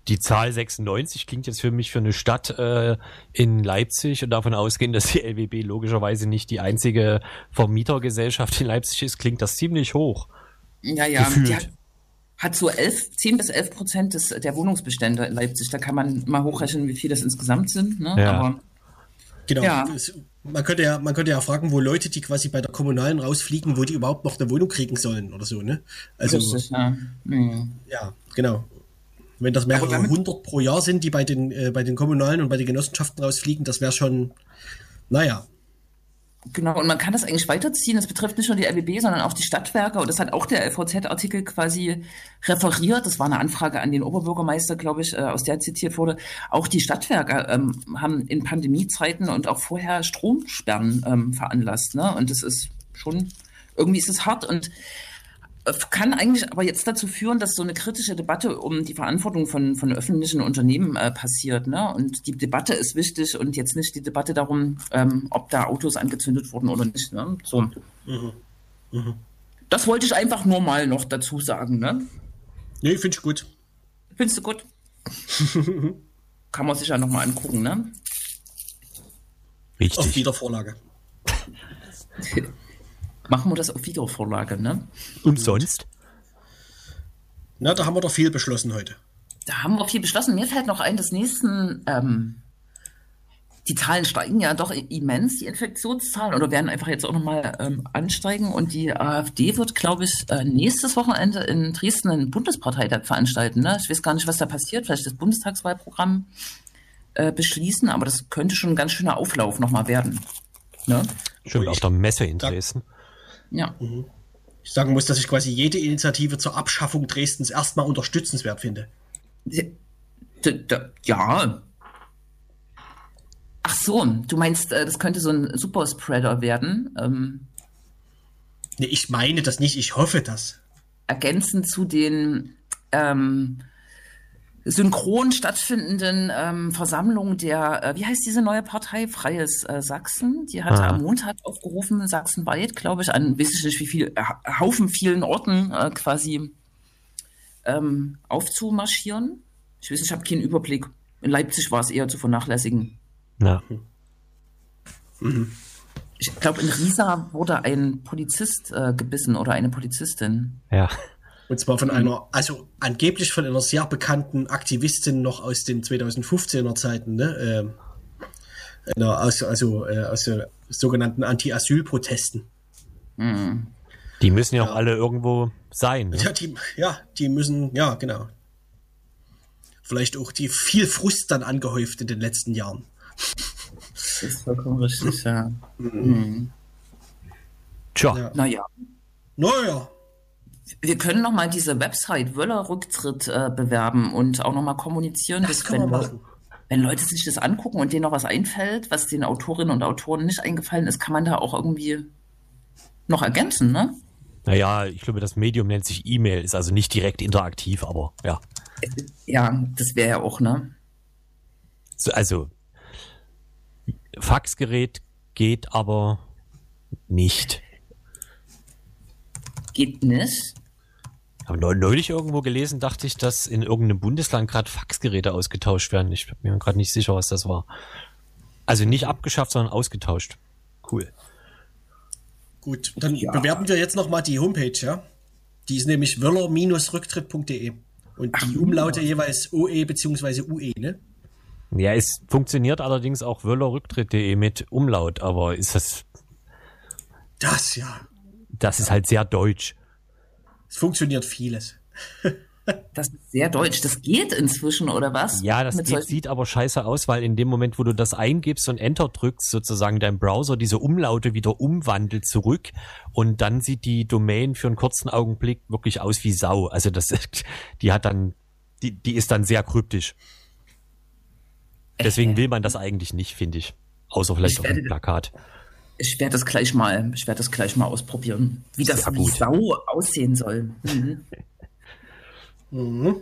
Speaker 2: die Zahl 96 klingt jetzt für mich für eine Stadt äh, in Leipzig und davon ausgehen, dass die LWB logischerweise nicht die einzige Vermietergesellschaft in Leipzig ist, klingt das ziemlich hoch.
Speaker 3: Ja, ja, gefühlt. Hat, so 11, 10 bis 11 Prozent des, der Wohnungsbestände in Leipzig. Da kann man mal hochrechnen, wie viel das insgesamt sind. Ne?
Speaker 2: Ja. Aber,
Speaker 1: genau. Ja. Man könnte ja, man könnte ja fragen, wo Leute, die quasi bei der Kommunalen rausfliegen, wo die überhaupt noch eine Wohnung kriegen sollen oder so, ne? Also, Richtig, ja. Mhm. ja, genau. Wenn das mehrere hundert pro Jahr sind, die bei den, äh, bei den Kommunalen und bei den Genossenschaften rausfliegen, das wäre schon, naja,
Speaker 3: Genau, und man kann das eigentlich weiterziehen. Das betrifft nicht nur die RWB, sondern auch die Stadtwerke. Und das hat auch der LVZ-Artikel quasi referiert. Das war eine Anfrage an den Oberbürgermeister, glaube ich, äh, aus der zitiert wurde. Auch die Stadtwerke ähm, haben in Pandemiezeiten und auch vorher Stromsperren ähm, veranlasst. Ne? Und das ist schon, irgendwie ist es hart. Und kann eigentlich aber jetzt dazu führen, dass so eine kritische Debatte um die Verantwortung von, von öffentlichen Unternehmen äh, passiert. Ne? Und die Debatte ist wichtig und jetzt nicht die Debatte darum, ähm, ob da Autos angezündet wurden oder nicht. Ne? So. Mhm. Mhm. Das wollte ich einfach nur mal noch dazu sagen. Ne?
Speaker 1: Nee, finde ich gut.
Speaker 3: Findest du gut? kann man sich ja nochmal angucken, ne?
Speaker 1: Richtig. Auf Wiedervorlage.
Speaker 3: Machen wir das auf Videovorlage, ne?
Speaker 2: Umsonst?
Speaker 1: Na, da haben wir doch viel beschlossen heute.
Speaker 3: Da haben wir viel beschlossen. Mir fällt noch ein, das nächsten, ähm, die Zahlen steigen ja doch immens, die Infektionszahlen, oder werden einfach jetzt auch nochmal ähm, ansteigen. Und die AfD wird, glaube ich, äh, nächstes Wochenende in Dresden einen Bundesparteitag veranstalten. Ne? Ich weiß gar nicht, was da passiert. Vielleicht das Bundestagswahlprogramm äh, beschließen, aber das könnte schon ein ganz schöner Auflauf nochmal werden.
Speaker 2: Ne? Schön auf der Messe in Dresden.
Speaker 3: Ja. Mhm.
Speaker 1: Ich sagen muss, dass ich quasi jede Initiative zur Abschaffung Dresdens erstmal unterstützenswert finde.
Speaker 3: Ja. Ach so, du meinst, äh, das könnte so ein Superspreader werden? Ähm,
Speaker 1: nee, ich meine das nicht, ich hoffe das.
Speaker 3: Ergänzend zu den ähm, synchron stattfindenden ähm, Versammlung der, äh, wie heißt diese neue Partei? Freies äh, Sachsen. Die hatte ah. am Montag aufgerufen, sachsenweit, glaube ich, an weiß ich nicht wie viel, äh, Haufen vielen Orten äh, quasi ähm, aufzumarschieren. Ich weiß, ich habe keinen Überblick. In Leipzig war es eher zu vernachlässigen.
Speaker 2: Ja.
Speaker 3: Mhm. Ich glaube, in Riesa wurde ein Polizist äh, gebissen oder eine Polizistin.
Speaker 2: Ja.
Speaker 1: Und zwar von einer, also angeblich von einer sehr bekannten Aktivistin noch aus den 2015er Zeiten, ne? Äh, aus, also äh, aus der sogenannten Anti-Asyl-Protesten.
Speaker 2: Mhm. Die müssen ja, ja, auch alle irgendwo sein.
Speaker 1: Ne? Ja, die, ja, die müssen, ja, genau. Vielleicht auch die viel Frust dann angehäuft in den letzten Jahren.
Speaker 3: Das ist vollkommen richtig, ja. Mhm.
Speaker 2: Tja. Ja.
Speaker 3: Naja.
Speaker 1: Naja.
Speaker 3: Wir können noch mal diese Website Wöller Rücktritt äh, bewerben und auch noch mal kommunizieren,
Speaker 1: das dass wenn,
Speaker 3: Leute, wenn Leute sich das angucken und denen noch was einfällt, was den Autorinnen und Autoren nicht eingefallen ist, kann man da auch irgendwie noch ergänzen, ne?
Speaker 2: Naja, ich glaube, das Medium nennt sich E-Mail, ist also nicht direkt interaktiv, aber ja.
Speaker 3: Ja, das wäre ja auch, ne?
Speaker 2: So, also, Faxgerät geht aber nicht. Ich habe neulich irgendwo gelesen, dachte ich, dass in irgendeinem Bundesland gerade Faxgeräte ausgetauscht werden. Ich bin mir gerade nicht sicher, was das war. Also nicht abgeschafft, sondern ausgetauscht. Cool.
Speaker 1: Gut, dann ja. bewerben wir jetzt nochmal die Homepage, ja? Die ist nämlich wöller-rücktritt.de. Und Ach, die Umlaute ja. jeweils OE bzw. UE, ne?
Speaker 2: Ja, es funktioniert allerdings auch wöllerrücktritt.de mit Umlaut, aber ist das.
Speaker 1: Das ja.
Speaker 2: Das ist halt sehr deutsch.
Speaker 1: Es funktioniert vieles.
Speaker 3: Das ist sehr deutsch. Das geht inzwischen, oder was?
Speaker 2: Ja, das geht, sieht aber scheiße aus, weil in dem Moment, wo du das eingibst und Enter drückst, sozusagen dein Browser diese Umlaute wieder umwandelt zurück und dann sieht die Domain für einen kurzen Augenblick wirklich aus wie Sau. Also das, die hat dann, die, die ist dann sehr kryptisch. Deswegen will man das eigentlich nicht, finde ich. Außer vielleicht auf dem Plakat.
Speaker 3: Ich werde das gleich mal, ich werde das gleich mal ausprobieren, wie das wie Sau aussehen soll. Mhm.
Speaker 2: Mhm.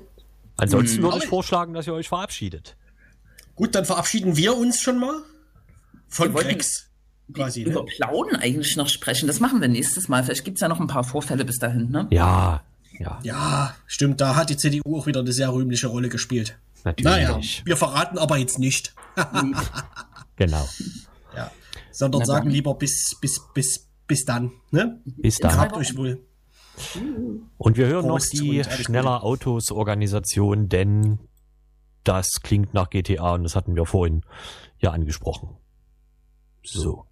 Speaker 2: Ansonsten würde ich vorschlagen, dass ihr euch verabschiedet.
Speaker 1: Gut, dann verabschieden wir uns schon mal von Grex.
Speaker 3: Quasi, über ne? Plauen eigentlich noch sprechen. Das machen wir nächstes Mal. Vielleicht gibt es ja noch ein paar Vorfälle bis dahin, ne?
Speaker 2: Ja, ja.
Speaker 1: Ja, stimmt. Da hat die CDU auch wieder eine sehr rühmliche Rolle gespielt.
Speaker 2: Natürlich. Naja,
Speaker 1: wir verraten aber jetzt nicht.
Speaker 2: genau.
Speaker 1: Sondern Na, sagen lieber bis, bis, bis, bis dann. Ne?
Speaker 2: Bis dann.
Speaker 1: Habt euch wohl.
Speaker 2: Und wir hören Prost noch die Schneller Autos Organisation, denn das klingt nach GTA und das hatten wir vorhin ja angesprochen. So.